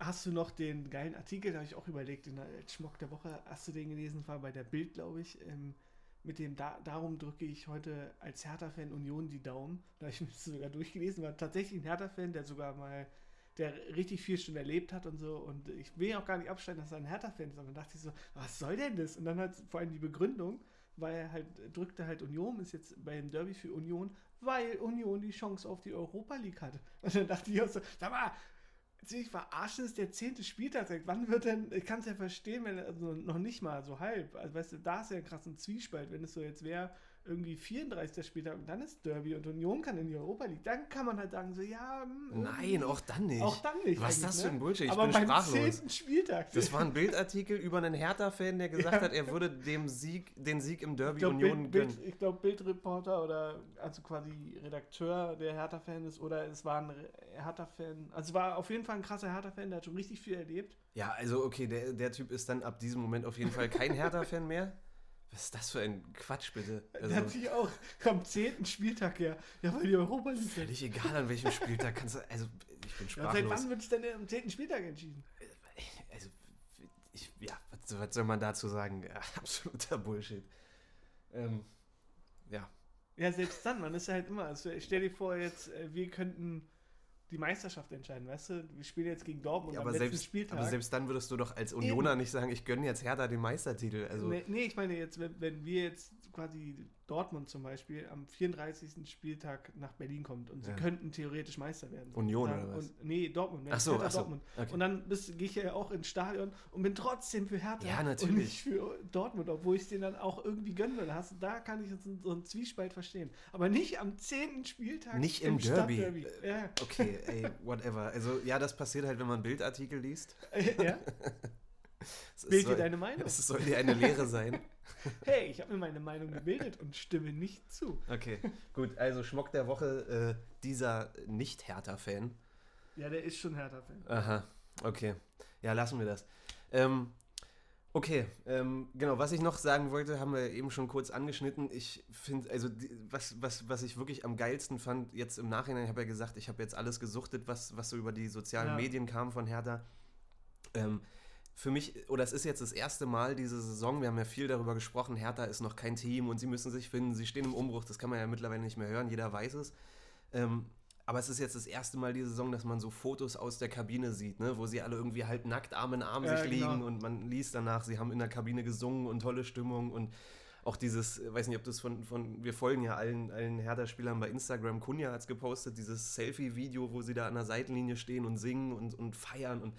B: hast du noch den geilen Artikel, da habe ich auch überlegt, in der Schmock der Woche, hast du den gelesen, war bei der Bild, glaube ich, ähm, mit dem da, Darum drücke ich heute als Hertha-Fan Union die Daumen. Da habe ich mir das sogar durchgelesen, war tatsächlich ein Hertha-Fan, der sogar mal, der richtig viel schon erlebt hat und so. Und ich will auch gar nicht abstreiten, dass er ein Hertha-Fan ist, aber dachte ich so, was soll denn das? Und dann hat vor allem die Begründung, weil er halt drückte halt Union, ist jetzt beim Derby für Union, weil Union die Chance auf die Europa League hat. Und dann dachte ich auch so, sag mal, mich verarschen, ist der zehnte Spieltag. Wann wird denn, ich kann es ja verstehen, wenn also noch nicht mal so halb. Also weißt du, da ist ja ein krassen Zwiespalt, wenn es so jetzt wäre, irgendwie 34. Spieltag und dann ist Derby und Union kann in die Europa League. Dann kann man halt sagen, so, ja, hm,
A: Nein, auch dann nicht.
B: auch dann nicht.
A: Was ist das für ein
B: ne?
A: Bullshit? Ich
B: Aber
A: bin
B: beim
A: sprachlos.
B: zehnten Spieltag.
A: Das war ein Bildartikel über einen Hertha-Fan, der gesagt hat, er würde dem Sieg, den Sieg im Derby
B: glaube,
A: Union
B: Bild,
A: gönnen.
B: Bild, ich glaub, Bildreporter oder also quasi Redakteur, der Hertha-Fan ist, oder es war ein Hertha-Fan. Also es war auf jeden Fall ein krasser Hertha-Fan, der hat schon richtig viel erlebt.
A: Ja, also okay, der, der Typ ist dann ab diesem Moment auf jeden Fall kein Hertha-Fan mehr. Was ist das für ein Quatsch, bitte? Also,
B: hat sich auch am 10. Spieltag ja, ja, weil die Europa League.
A: völlig egal, an welchem Spieltag kannst du. Also, ich bin
B: Ja, seit
A: sprachlos.
B: wann wird es denn am 10. Spieltag entschieden?
A: Also, ich, ja, was, was soll man dazu sagen? Ja, absoluter Bullshit. Ähm, ja,
B: Ja, selbst dann, man ist ja halt immer. Also stell dir vor, jetzt, äh, wir könnten die Meisterschaft entscheiden, weißt du? Wir spielen jetzt gegen Dortmund
A: Ja,
B: am
A: aber
B: letzten
A: selbst,
B: Spieltag.
A: aber selbst dann würdest du doch als Unioner nicht sagen, ich gönne jetzt Hertha den Meistertitel. Also,
B: nee, nee, ich meine jetzt, wenn, wenn wir jetzt quasi Dortmund zum Beispiel am 34. Spieltag nach Berlin kommt und sie
A: Ja.
B: könnten theoretisch Meister werden.
A: Union
B: dann,
A: oder was?
B: Und, nee, Dortmund.
A: Ach so, ach so,
B: Dortmund.
A: okay.
B: Und dann gehe ich ja auch ins Stadion und bin trotzdem für Hertha
A: Ja,
B: und
A: natürlich.
B: nicht für Dortmund, obwohl ich es denen dann auch irgendwie gönnen würde. Hast, da kann ich jetzt so einen Zwiespalt verstehen. Aber nicht am 10. Spieltag
A: Nicht im Derby.
B: Stadtderby. Ja.
A: Okay, ey, whatever. Also, ja, das passiert halt, wenn man Bildartikel liest.
B: ja. Bild dir deine Meinung.
A: Es soll dir eine Lehre sein.
B: Hey, ich habe mir meine Meinung gebildet und stimme nicht zu.
A: Okay, gut. Also, Schmock der Woche, äh, dieser Nicht-Hertha-Fan.
B: Ja, der ist schon Hertha-Fan.
A: Aha, okay. Ja, lassen wir das. Ähm, okay, ähm, genau, was ich noch sagen wollte, haben wir eben schon kurz angeschnitten. Ich finde, also die, was, was, was ich wirklich am geilsten fand, jetzt im Nachhinein, ich habe ja gesagt, ich habe jetzt alles gesuchtet, was, was so über die sozialen
B: Ja.
A: Medien kam von Hertha. Ähm, für mich, oder es ist jetzt das erste Mal diese Saison, wir haben ja viel darüber gesprochen, Hertha ist noch kein Team und sie müssen sich finden, sie stehen im Umbruch, das kann man ja mittlerweile nicht mehr hören, jeder weiß es. Ähm, aber es ist jetzt das erste Mal diese Saison, dass man so Fotos aus der Kabine sieht, ne? wo sie alle irgendwie halt nackt Arm in Arm
B: Ja,
A: sich liegen
B: genau.
A: und man liest danach, sie haben in der Kabine gesungen und tolle Stimmung und auch dieses, weiß nicht, ob das von, von wir folgen ja allen, allen Hertha-Spielern bei Instagram, Kunja hat es gepostet, dieses Selfie-Video, wo sie da an der Seitenlinie stehen und singen und, und feiern und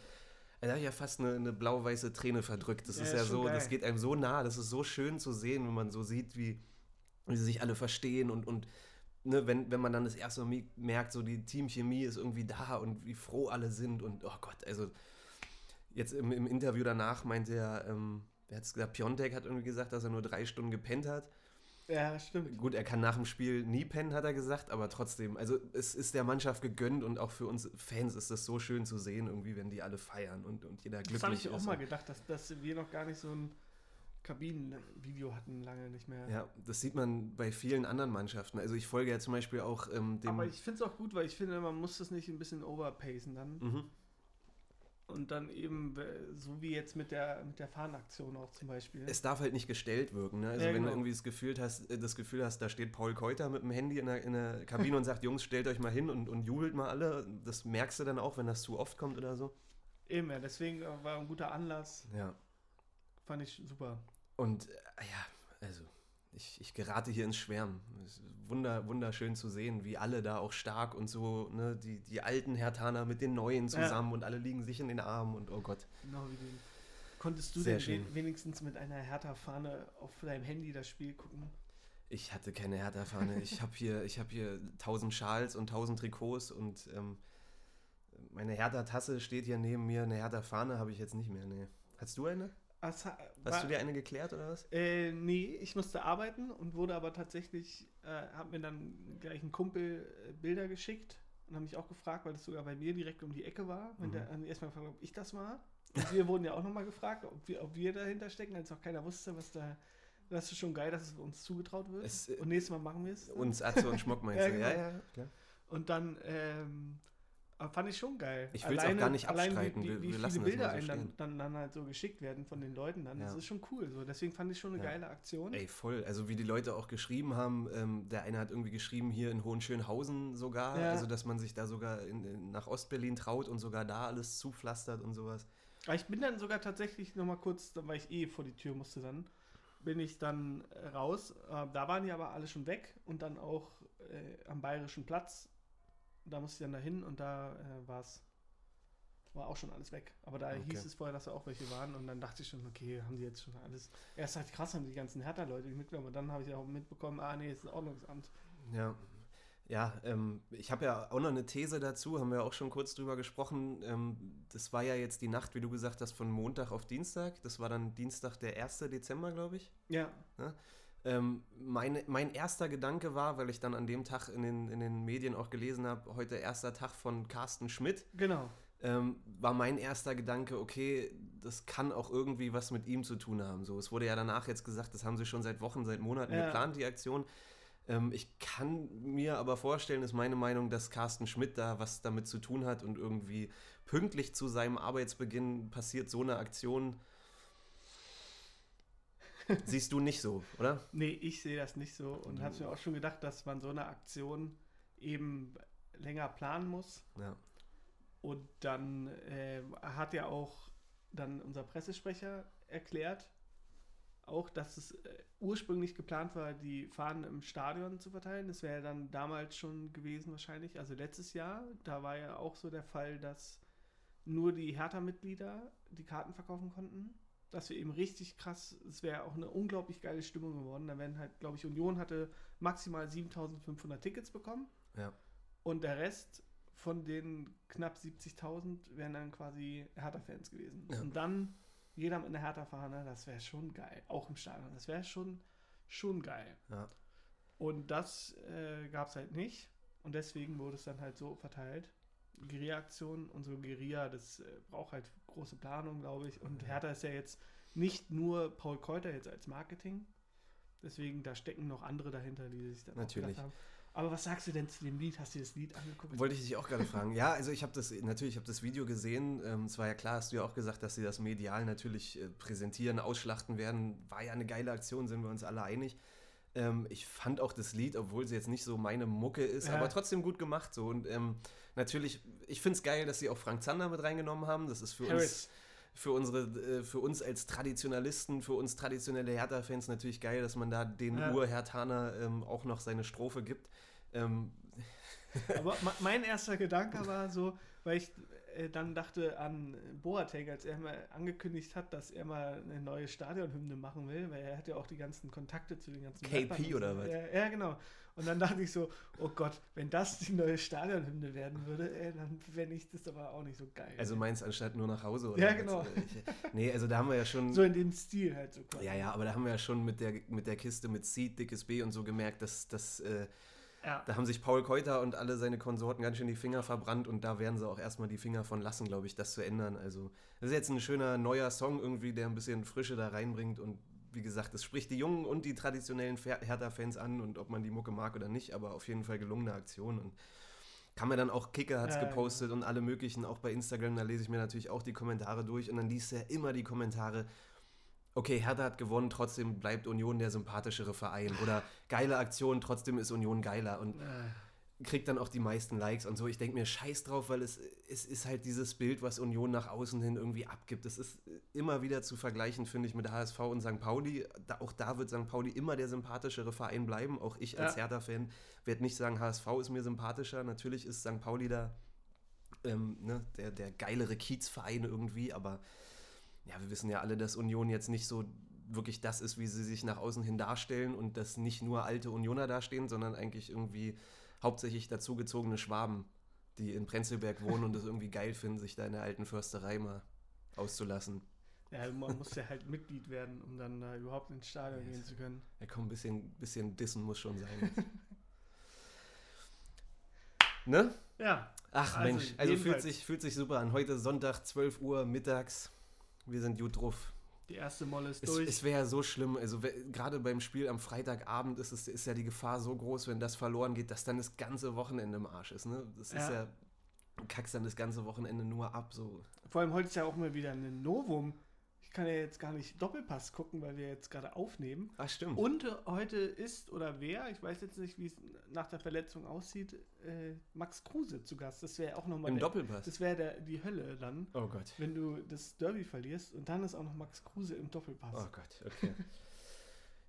A: da habe ich ja fast eine, eine blau-weiße Träne verdrückt. Das
B: Ja,
A: ist ja so, das
B: geil.
A: geht einem so nah, das ist so schön zu sehen, wenn man so sieht, wie, wie sie sich alle verstehen und, und ne, wenn, wenn man dann das erste Mal merkt, so die Teamchemie ist irgendwie da und wie froh alle sind und oh Gott, also jetzt im, im Interview danach meinte er, ähm, wer hat es gesagt, Piontek hat irgendwie gesagt, dass er nur drei Stunden gepennt hat.
B: Ja, stimmt.
A: Gut, er kann nach dem Spiel nie pennen, hat er gesagt, aber trotzdem, also es ist der Mannschaft gegönnt und auch für uns Fans ist das so schön zu sehen, irgendwie, wenn die alle feiern und, und jeder glücklich
B: Das habe ich auch
A: ist.
B: mal gedacht, dass, dass wir noch gar nicht so ein Kabinenvideo hatten, lange nicht mehr.
A: Ja, das sieht man bei vielen anderen Mannschaften. Also ich folge ja zum Beispiel auch ähm, dem.
B: Aber ich finde es auch gut, weil ich finde, man muss das nicht ein bisschen overpacen dann.
A: mhm.
B: Und dann eben, so wie jetzt mit der, mit der Fahnenaktion auch zum Beispiel.
A: Es darf halt nicht gestellt wirken. Ne? Also
B: Ja,
A: wenn
B: genau.
A: du irgendwie das Gefühl hast, äh, das Gefühl hast, da steht Paul Keuter mit dem Handy in der, in der Kabine und sagt, Jungs, stellt euch mal hin und, und jubelt mal alle. Das merkst du dann auch, wenn das zu oft kommt oder so.
B: Eben, ja, deswegen äh, war ein guter Anlass.
A: Ja.
B: Fand ich super.
A: Und äh, ja, also ich, ich gerate hier ins Schwärmen. Es ist wunder, wunderschön zu sehen, wie alle da auch stark und so, ne, die, die alten Hertaner mit den neuen zusammen und alle liegen sich in den Armen und oh Gott.
B: Genau wie den. Konntest du
A: Sehr
B: denn
A: schön.
B: wen- wenigstens mit einer Hertha-Fahne auf deinem Handy das Spiel gucken?
A: Ich hatte keine Hertha-Fahne. Ich habe hier, ich hab hier tausend Schals und tausend Trikots und ähm, meine Hertha-Tasse steht hier neben mir. Eine Hertha-Fahne habe ich jetzt nicht mehr. Nee. Hast du eine?
B: Ha-
A: Hast du dir eine geklärt oder was?
B: Äh, nee, ich musste arbeiten und wurde aber tatsächlich, äh, hat mir dann gleich ein Kumpel äh, Bilder geschickt und hat mich auch gefragt, weil das sogar bei mir direkt um die Ecke war.
A: Mhm.
B: der mich erstmal gefragt, ob ich das war. Und wir wurden ja auch nochmal gefragt, ob wir, ob wir dahinter stecken, als auch keiner wusste, was da. Das ist schon geil, dass es uns zugetraut wird.
A: Es, äh,
B: und nächstes Mal machen wir es.
A: Uns Atze und Schmuck meinst
B: Ja,
A: du?
B: genau.
A: Ja, ja, klar.
B: Und dann ähm, fand ich schon geil.
A: Ich will's auch
B: Alleine-
A: gar nicht
B: allein
A: abstreiten.
B: Wie,
A: Wir-
B: wie
A: wir
B: viele
A: lassen das
B: Bilder
A: so
B: dann, dann, dann halt so geschickt werden von den Leuten dann. Das
A: Ja.
B: ist schon cool. So. Deswegen fand ich schon eine
A: Ja.
B: geile Aktion.
A: Ey, voll. Also wie die Leute auch geschrieben haben, ähm, der eine hat irgendwie geschrieben, hier in Hohenschönhausen sogar,
B: Ja.
A: also dass man sich da sogar in, in, nach Ostberlin traut und sogar da alles zupflastert und sowas.
B: Aber ich bin dann sogar tatsächlich noch mal kurz, weil ich eh vor die Tür musste dann, bin ich dann äh, raus. Äh, da waren die aber alle schon weg und dann auch äh, am Bayerischen Platz. Da musste ich dann dahin und da äh, war es war auch schon alles weg. Aber da
A: Okay.
B: hieß es vorher, dass da auch welche waren und dann dachte ich schon, okay, haben die jetzt schon alles. Erst ich, krass, haben die ganzen Hertha-Leute mitgenommen und dann habe ich auch mitbekommen, ah nee, ist ein Ordnungsamt.
A: Ja. Ja, ähm, ich habe ja auch noch eine These dazu, haben wir auch schon kurz drüber gesprochen. Ähm, das war ja jetzt die Nacht, wie du gesagt hast, von Montag auf Dienstag. Das war dann Dienstag, der 1. Dezember, glaube ich.
B: Ja,
A: Ähm, meine, mein erster Gedanke war, weil ich dann an dem Tag in den, in den Medien auch gelesen habe, heute erster Tag von Carsten Schmidt,
B: genau.
A: ähm, war mein erster Gedanke, okay, das kann auch irgendwie was mit ihm zu tun haben. So, es wurde ja danach jetzt gesagt, das haben sie schon seit Wochen, seit Monaten
B: Ja.
A: geplant, die Aktion. Ähm, ich kann mir aber vorstellen, ist meine Meinung, dass Carsten Schmidt da was damit zu tun hat und irgendwie pünktlich zu seinem Arbeitsbeginn passiert so eine Aktion. Siehst du nicht so, oder?
B: Nee, ich sehe das nicht so und
A: Du-
B: habe mir auch schon gedacht, dass man so eine Aktion eben länger planen muss.
A: Ja.
B: Und dann äh, hat ja auch dann unser Pressesprecher erklärt, auch, dass es äh, ursprünglich geplant war, die Fahnen im Stadion zu verteilen. Das wäre dann damals schon gewesen wahrscheinlich, also letztes Jahr. Da war ja auch so der Fall, dass nur die Hertha-Mitglieder die Karten verkaufen konnten. Das wäre eben richtig krass. Es wäre auch eine unglaublich geile Stimmung geworden. Da werden halt, glaube ich, Union hatte maximal 7500 Tickets bekommen.
A: Ja.
B: Und der Rest von den knapp 70.000 wären dann quasi Hertha-Fans gewesen.
A: Ja.
B: Und dann jeder mit einer Hertha-Fahne, das wäre schon geil. Auch im Stadion. Das wäre schon, schon geil.
A: Ja.
B: Und das äh, gab es halt nicht. Und deswegen wurde es dann halt so verteilt. Guerilla-Aktion. Unsere Guerilla, das äh, braucht halt große Planung, glaube ich. Und Hertha ist ja jetzt nicht nur Paul Keuter jetzt als Marketing. Deswegen, da stecken noch andere dahinter, die sich dann auch
A: Natürlich.
B: haben. Aber was sagst du denn zu dem Lied? Hast du dir das Lied angeguckt?
A: Wollte ich dich auch gerade fragen. Ja, also ich habe das, natürlich, ich habe das Video gesehen. Ähm, es war ja klar, hast du ja auch gesagt, dass sie das medial natürlich äh, präsentieren, ausschlachten werden. War ja eine geile Aktion, sind wir uns alle einig. Ähm, ich fand auch das Lied, obwohl sie jetzt nicht so meine Mucke ist,
B: Ja.
A: aber trotzdem gut gemacht. So. Und ähm, natürlich, ich finde es geil, dass sie auch Frank Zander mit reingenommen haben. Das ist für uns
B: Harris.
A: für unsere, äh, für uns als Traditionalisten, für uns traditionelle Hertha-Fans natürlich geil, dass man da den
B: Ja.
A: Ur-Hertaner ähm, auch noch seine Strophe gibt. Ähm,
B: Aber mein erster Gedanke war so, weil ich dann dachte an Boateng, als er mal angekündigt hat, dass er mal eine neue Stadionhymne machen will, weil er hat ja auch die ganzen Kontakte zu den ganzen
A: KP
B: und
A: oder
B: so.
A: was?
B: Ja, ja, genau. Und dann dachte ich so, oh Gott, wenn das die neue Stadionhymne werden würde, ey, dann fände ich das aber auch nicht so geil.
A: also meinst anstatt nur nach Hause oder
B: Ja, genau.
A: Äh, Ich, nee, also da haben wir ja schon.
B: so in dem Stil halt so quasi.
A: ja, ja, aber da haben wir ja schon mit der, mit der Kiste mit Seed, dickes B und so gemerkt, dass, dass äh,
B: Ja.
A: da haben sich Paul Keuter und alle seine Konsorten ganz schön die Finger verbrannt und da werden sie auch erstmal die Finger von lassen, glaube ich, das zu ändern. Also, das ist jetzt ein schöner neuer Song irgendwie, der ein bisschen Frische da reinbringt und wie gesagt, es spricht die Jungen und die traditionellen Hertha-Fans an und ob man die Mucke mag oder nicht, aber auf jeden Fall gelungene Aktion und kann man dann auch, Kicker hat es
B: ja,
A: gepostet und alle möglichen, auch bei Instagram, da lese ich mir natürlich auch die Kommentare durch und dann liest er immer die Kommentare, okay, Hertha hat gewonnen, trotzdem bleibt Union der sympathischere Verein oder geile Aktion, trotzdem ist Union geiler und kriegt dann auch die meisten Likes und so. Ich denke mir scheiß drauf, weil es, es ist halt dieses Bild, was Union nach außen hin irgendwie abgibt. Es ist immer wieder zu vergleichen, finde ich, mit HSV und St. Pauli. Da, auch da wird St. Pauli immer der sympathischere Verein bleiben. Auch ich als
B: Ja.
A: Hertha-Fan werde nicht sagen, HSV ist mir sympathischer. Natürlich ist St. Pauli da ähm, ne, der, der geilere Kiezverein irgendwie, aber ja, wir wissen ja alle, dass Union jetzt nicht so wirklich das ist, wie sie sich nach außen hin darstellen und dass nicht nur alte Unioner dastehen, sondern eigentlich irgendwie hauptsächlich dazugezogene Schwaben, die in Prenzlberg wohnen und es irgendwie geil finden, sich da in der alten Försterei mal auszulassen.
B: ja, man muss ja halt Mitglied werden, um dann da überhaupt ins Stadion
A: Yes.
B: gehen zu können.
A: Ja, komm, ein bisschen, bisschen Dissen muss schon sein. ne?
B: Ja,
A: Ach
B: Also,
A: Mensch, also fühlt sich, fühlt sich super an. Heute Sonntag, 12 Uhr mittags. Wir sind gut drauf.
B: die erste Molle ist
A: Es,
B: durch.
A: es wäre ja so schlimm, also gerade beim Spiel am Freitagabend ist, es, ist ja die Gefahr so groß, wenn das verloren geht, dass dann das ganze Wochenende im Arsch ist. Ne? Das ist
B: Ja.
A: ja, du kackst dann das ganze Wochenende nur ab. So.
B: Vor allem heute ist ja auch mal wieder ein Novum. Ich kann ja jetzt gar nicht Doppelpass gucken, weil wir jetzt gerade aufnehmen.
A: Ach stimmt.
B: Und heute ist oder wer, ich weiß jetzt nicht, wie es nach der Verletzung aussieht, äh, Max Kruse zu Gast. Das wäre auch nochmal
A: Im
B: der,
A: Doppelpass.
B: das wäre die Hölle dann,
A: Oh Gott.
B: wenn du das Derby verlierst und dann ist auch noch Max Kruse im Doppelpass.
A: Oh Gott, okay.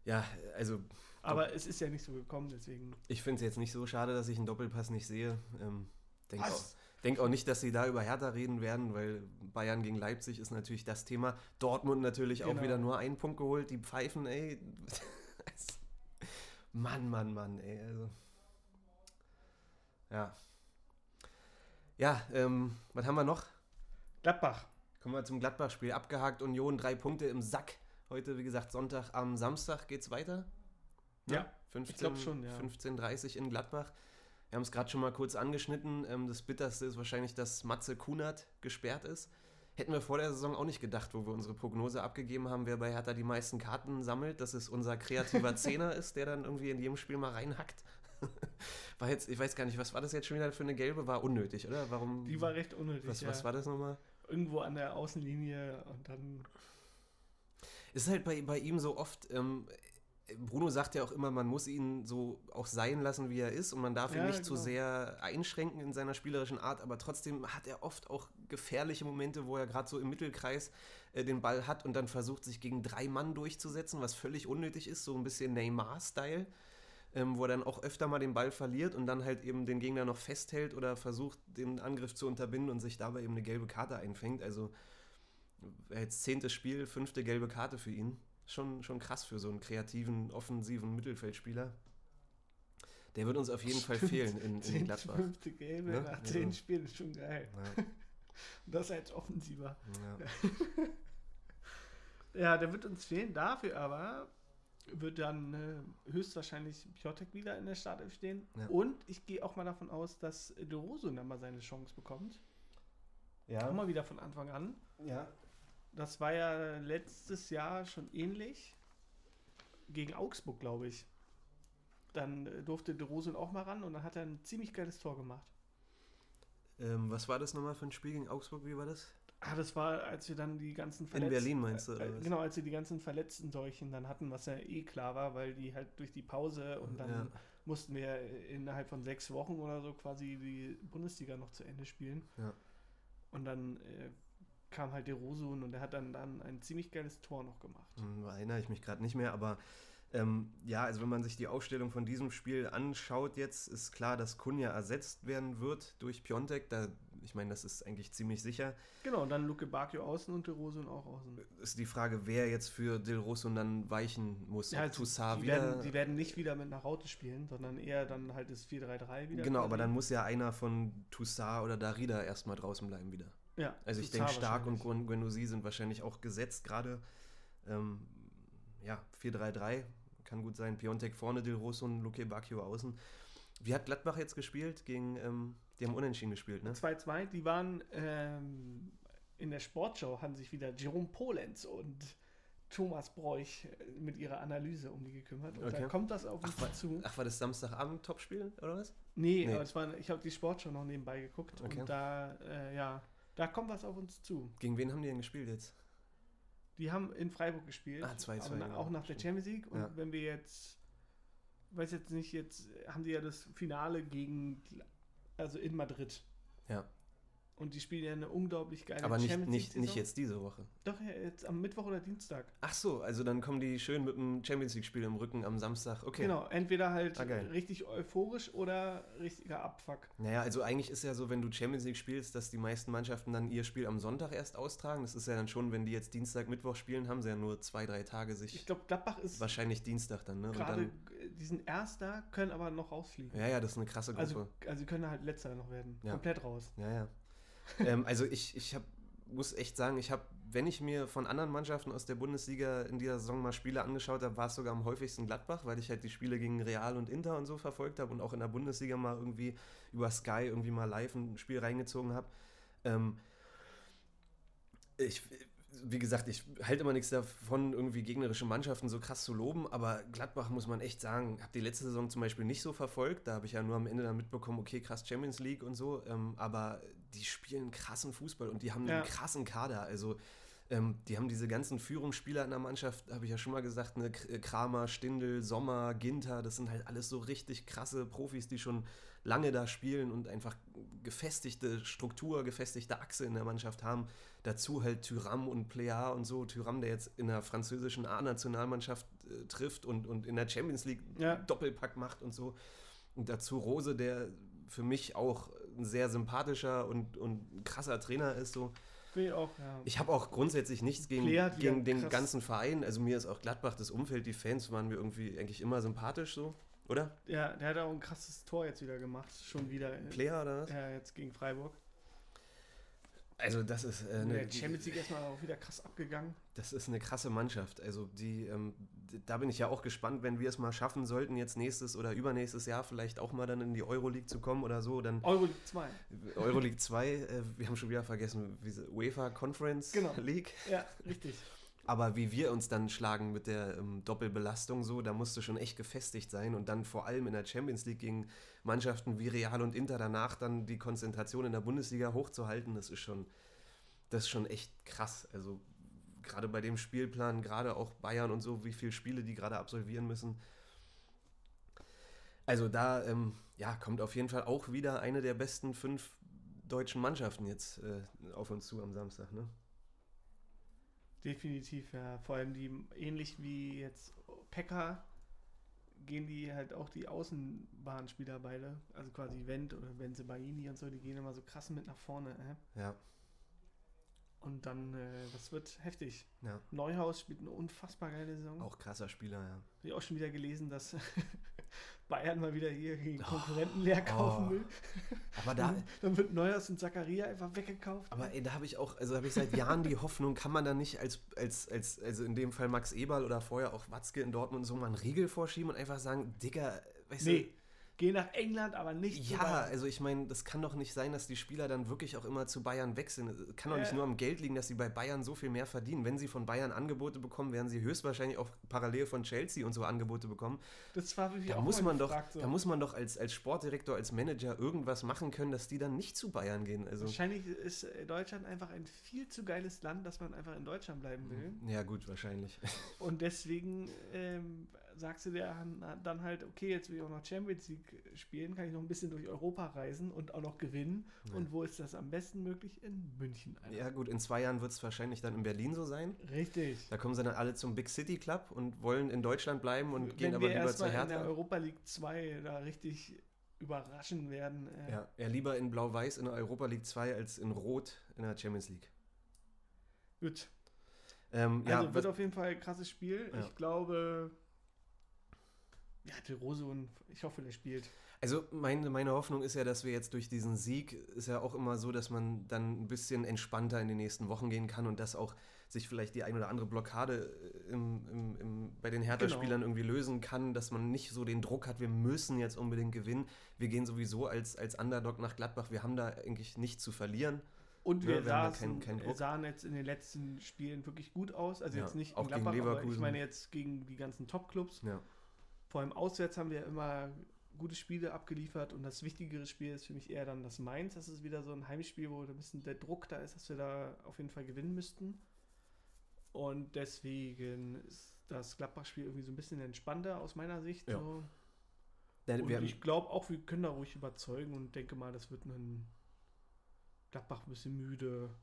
A: ja, also
B: Aber es ist ja nicht so gekommen, deswegen.
A: ich finde es jetzt nicht so schade, dass ich einen Doppelpass nicht sehe. Ähm, denk auch,
B: Was?
A: Denk auch nicht, dass sie da über Hertha reden werden, weil Bayern gegen Leipzig ist natürlich das Thema. Dortmund natürlich auch
B: Genau.
A: wieder nur einen Punkt geholt. Die pfeifen, ey. Mann, Mann, Mann, ey. Also. Ja. Ja, ähm, was haben wir noch?
B: Gladbach.
A: Kommen wir zum Gladbach-Spiel. Abgehakt Union, drei Punkte im Sack. Heute, wie gesagt, Sonntag. Am Samstag geht's weiter. Ne?
B: Ja,
A: 15,
B: glaub schon, ja.
A: 15.30 in Gladbach. Wir haben es gerade schon mal kurz angeschnitten. Ähm, das Bitterste ist wahrscheinlich, dass Matze Kunert gesperrt ist. Hätten wir vor der Saison auch nicht gedacht, wo wir unsere Prognose abgegeben haben, wer bei Hertha die meisten Karten sammelt, dass es unser kreativer Zehner ist, der dann irgendwie in jedem Spiel mal reinhackt. War jetzt, ich weiß gar nicht, was war das jetzt schon wieder für eine gelbe? War unnötig, oder? Warum?
B: Die war recht unnötig.
A: was,
B: ja.
A: was war das nochmal?
B: Irgendwo an der Außenlinie und dann.
A: Es ist halt bei, bei ihm so oft, ähm, Bruno sagt ja auch immer, man muss ihn so auch sein lassen, wie er ist und man darf ihn
B: Ja,
A: nicht zu
B: genau.
A: sehr einschränken in seiner spielerischen Art, aber trotzdem hat er oft auch gefährliche Momente, wo er gerade so im Mittelkreis äh, den Ball hat und dann versucht, sich gegen drei Mann durchzusetzen, was völlig unnötig ist, so ein bisschen Neymar-Style, ähm, wo er dann auch öfter mal den Ball verliert und dann halt eben den Gegner noch festhält oder versucht, den Angriff zu unterbinden und sich dabei eben eine gelbe Karte einfängt. Also äh, jetzt zehntes Spiel, fünfte gelbe Karte für ihn. Schon, schon krass für so einen kreativen, offensiven Mittelfeldspieler. Der wird uns auf jeden Fall
B: Stimmt.
A: fehlen in, in
B: Zehn,
A: Gladbach.
B: fünfte Gelbe
A: Ne?
B: nach
A: Ja.
B: zehn Spielen ist schon geil.
A: Ja,
B: Und das als Offensiver.
A: ja.
B: Ja, der wird uns fehlen. Dafür aber wird dann äh, höchstwahrscheinlich Piotek wieder in der Startelf stehen.
A: Ja.
B: Und ich gehe auch mal davon aus, dass De Rose dann mal seine Chance bekommt. Auch
A: Ja.
B: mal wieder von Anfang an.
A: ja.
B: Das war ja letztes Jahr schon ähnlich. Gegen Augsburg, glaube ich. Dann äh, durfte De Rose auch mal ran und dann hat er ein ziemlich geiles Tor gemacht.
A: Ähm, was war das nochmal für ein Spiel gegen Augsburg? Wie war das?
B: Ah, das war, als wir dann die ganzen
A: In Berlin meinst du,
B: Äh, genau, als wir die ganzen verletzten Seuchen dann hatten, was ja eh klar war, weil die halt durch die Pause und dann
A: Ja.
B: mussten wir innerhalb von sechs Wochen oder so quasi die Bundesliga noch zu Ende spielen.
A: Ja.
B: Und dann äh, kam halt der Rosun und der hat dann, dann ein ziemlich geiles Tor noch gemacht.
A: Hm, erinnere ich mich gerade nicht mehr, aber ähm, ja, also wenn man sich die Aufstellung von diesem Spiel anschaut jetzt, ist klar, dass Kunja ersetzt werden wird durch Piontek. Da, ich meine, das ist eigentlich ziemlich sicher.
B: Genau, und dann Luke Bakio außen und der Rosun auch außen.
A: Ist die Frage, wer jetzt für Del Rosso dann weichen muss.
B: Ja, also
A: Toussaint
B: die,
A: wieder...
B: werden, die werden nicht wieder mit nach Raute spielen, sondern eher dann halt das 4-3-3 wieder.
A: Genau, aber dann muss ja einer von Toussaint oder Darida erstmal draußen bleiben wieder.
B: Ja,
A: Also ich denke, Stark und Guendouzi sind wahrscheinlich auch gesetzt gerade. Ähm, ja, 4-3-3 kann gut sein. Piontek vorne, Del Rosso und Luque Bacchio außen. Wie hat Gladbach jetzt gespielt? Gegen, ähm, die haben unentschieden gespielt, ne?
B: 2-2, die waren ähm, in der Sportschau, haben sich wieder Jerome Polenz und Thomas Bräuch äh, mit ihrer Analyse um die gekümmert. Und
A: Okay.
B: da kommt das auf uns
A: Ach,
B: zu.
A: Ach, war das Samstagabend Topspiel oder was?
B: Nee,
A: nee.
B: aber es war, ich habe die Sportschau noch nebenbei geguckt
A: Okay.
B: und da, äh, ja, da kommt was auf uns zu.
A: Gegen wen haben die denn gespielt jetzt?
B: Die haben in Freiburg gespielt,
A: Ah, 2-2,
B: aber na,
A: genau,
B: auch nach der. Champions League. Und
A: Ja.
B: wenn wir jetzt, weiß jetzt nicht, jetzt haben die ja das Finale gegen, also in Madrid.
A: Ja.
B: Und die spielen ja eine unglaublich geile
A: Aber nicht,
B: Champions
A: nicht, nicht jetzt diese Woche.
B: Doch, ja, jetzt am Mittwoch oder Dienstag.
A: Ach so, also dann kommen die schön mit dem Champions League-Spiel im Rücken am Samstag. Okay.
B: Genau, entweder halt
A: Ah,
B: richtig euphorisch oder richtiger Abfuck.
A: Naja, also eigentlich ist ja so, wenn du Champions League spielst, dass die meisten Mannschaften dann ihr Spiel am Sonntag erst austragen. Das ist ja dann schon, wenn die jetzt Dienstag, Mittwoch spielen, haben sie ja nur zwei, drei Tage sich.
B: Ich glaube, Gladbach ist
A: wahrscheinlich Dienstag dann, ne?
B: Gerade,
A: dann,
B: die sind Erster, können aber noch rausfliegen.
A: ja, ja, das ist eine krasse Gruppe.
B: also, also sie können halt Letzter noch werden.
A: Ja.
B: Komplett raus.
A: ja, ja. Ähm, also ich, ich hab, muss echt sagen, ich habe, wenn ich mir von anderen Mannschaften aus der Bundesliga in dieser Saison mal Spiele angeschaut habe, war es sogar am häufigsten Gladbach, weil ich halt die Spiele gegen Real und Inter und so verfolgt habe und auch in der Bundesliga mal irgendwie über Sky irgendwie mal live ein Spiel reingezogen habe. Ähm, ich, wie gesagt, ich halte immer nichts davon, irgendwie gegnerische Mannschaften so krass zu loben, aber Gladbach muss man echt sagen, habe die letzte Saison zum Beispiel nicht so verfolgt. Da habe ich ja nur am Ende dann mitbekommen, okay, krass Champions League und so, ähm, aber die spielen krassen Fußball und die haben
B: Ja.
A: einen krassen Kader. Also ähm, die haben diese ganzen Führungsspieler in der Mannschaft, habe ich ja schon mal gesagt, ne, Kramer, Stindl, Sommer, Ginter, das sind halt alles so richtig krasse Profis, die schon lange da spielen und einfach gefestigte Struktur, gefestigte Achse in der Mannschaft haben. Dazu halt Tyram und Plea und so. Tyram, der jetzt in der französischen A-Nationalmannschaft äh, trifft und, und in der Champions League
B: Ja.
A: Doppelpack macht und so. Und dazu Rose, der für mich auch ein sehr sympathischer und, und krasser Trainer ist. So.
B: Ich ja.
A: Ich habe auch grundsätzlich nichts gegen, gegen den
B: krass-
A: ganzen Verein. Also mir ist auch Gladbach, das Umfeld, die Fans waren mir irgendwie eigentlich immer sympathisch so, oder?
B: ja, der hat auch ein krasses Tor jetzt wieder gemacht. Schon wieder. äh,
A: Player oder was?
B: Ja, jetzt gegen Freiburg.
A: Also das ist, äh,
B: In
A: eine,
B: der Champions League erstmal auch wieder krass abgegangen.
A: das ist eine krasse Mannschaft. Also die, ähm, da bin ich ja auch gespannt, wenn wir es mal schaffen sollten, jetzt nächstes oder übernächstes Jahr vielleicht auch mal dann in die Euroleague zu kommen oder so, dann
B: Euroleague 2.
A: Euroleague 2, äh, wir haben schon wieder vergessen, wie UEFA Conference
B: Genau.
A: League.
B: Ja, richtig.
A: Aber wie wir uns dann schlagen mit der ähm, Doppelbelastung so, da musst du schon echt gefestigt sein und dann vor allem in der Champions League gegen Mannschaften wie Real und Inter danach dann die Konzentration in der Bundesliga hochzuhalten, das ist schon, das ist schon echt krass. Also gerade bei dem Spielplan, gerade auch Bayern und so, wie viele Spiele die gerade absolvieren müssen. Also da ähm, ja, kommt auf jeden Fall auch wieder eine der besten fünf deutschen Mannschaften jetzt äh, auf uns zu am Samstag. Ne?
B: Definitiv, ja. Vor allem die, ähnlich wie jetzt Pekka, gehen die halt auch die Außenbahnspieler beide, also quasi Wendt oder Benzebaini und so, die gehen immer so krass mit nach vorne. Äh?
A: Ja.
B: Und dann, äh, das wird heftig.
A: Ja.
B: Neuhaus spielt eine unfassbar geile Saison.
A: Auch krasser Spieler, ja.
B: Habe ich auch schon wieder gelesen, dass Bayern mal wieder hier gegen Konkurrenten leer kaufen
A: oh.
B: will.
A: Aber da,
B: Dann wird Neuhaus und Zakaria einfach weggekauft.
A: aber ey, da habe ich auch, also habe ich seit Jahren die Hoffnung, kann man da nicht als, als, als, also in dem Fall Max Eberl oder vorher auch Watzke in Dortmund so mal einen Riegel vorschieben und einfach sagen, Digga, weißt
B: nee, geh nach England, aber nicht zu
A: ja, also ich meine, das kann doch nicht sein, dass die Spieler dann wirklich auch immer zu Bayern wechseln. Es kann doch nicht
B: Ja.
A: nur am Geld liegen, dass sie bei Bayern so viel mehr verdienen. Wenn sie von Bayern Angebote bekommen, werden sie höchstwahrscheinlich auch parallel von Chelsea und so Angebote bekommen.
B: Das war wirklich
A: Da
B: auch
A: muss man doch,
B: so.
A: da muss man doch als, als Sportdirektor, als Manager irgendwas machen können, dass die dann nicht zu Bayern gehen. Also,
B: Wahrscheinlich ist äh, Deutschland einfach ein viel zu geiles Land, dass man einfach in Deutschland bleiben will.
A: ja gut, wahrscheinlich.
B: Und deswegen ähm, sagst du dir dann halt, okay, jetzt will ich auch noch Champions League spielen, kann ich noch ein bisschen durch Europa reisen und auch noch gewinnen.
A: Ja.
B: Und wo ist das am besten möglich? In München. Alter.
A: Ja gut, in zwei Jahren wird es wahrscheinlich dann in Berlin so sein.
B: Richtig.
A: Da kommen sie dann alle zum Big City Club und wollen in Deutschland bleiben und
B: Wenn
A: gehen aber
B: wir
A: lieber zur
B: erstmal in der
A: Hertha.
B: Europa League 2 da richtig überraschen werden. Äh,
A: Ja, ja, lieber in Blau-Weiß in der Europa League 2 als in Rot in der Champions League.
B: Gut.
A: Ähm, ja,
B: also wird
A: was-
B: auf jeden Fall ein krasses Spiel.
A: Ja.
B: Ich glaube, ja, De Rose und ich hoffe, der spielt.
A: Also meine, meine Hoffnung ist ja, dass wir jetzt durch diesen Sieg, ist ja auch immer so, dass man dann ein bisschen entspannter in die nächsten Wochen gehen kann und dass auch sich vielleicht die ein oder andere Blockade äh, im, im, im, bei den Hertha-Spielern irgendwie lösen kann, dass man nicht so den Druck hat, wir müssen jetzt unbedingt gewinnen. Wir gehen sowieso als, als Underdog nach Gladbach, wir haben da eigentlich nichts zu verlieren.
B: Und
A: Ja,
B: wir
A: da
B: saßen, äh,
A: Druck.
B: sahen jetzt in den letzten Spielen wirklich gut aus. Also
A: Ja,
B: jetzt nicht
A: auch
B: in
A: gegen
B: Gladbach, aber ich
A: Leverkusen.
B: meine jetzt gegen die ganzen Top-Clubs.
A: Ja.
B: Vor allem auswärts haben wir immer gute Spiele abgeliefert und das wichtigere Spiel ist für mich eher dann das Mainz. Das ist wieder so ein Heimspiel, wo ein bisschen der Druck da ist, dass wir da auf jeden Fall gewinnen müssten. Und deswegen ist das Gladbach-Spiel irgendwie so ein bisschen entspannter aus meiner Sicht.
A: Ja.
B: So. Und ich glaube auch, wir können da ruhig überzeugen und denke mal, das wird ein Gladbach ein bisschen müde.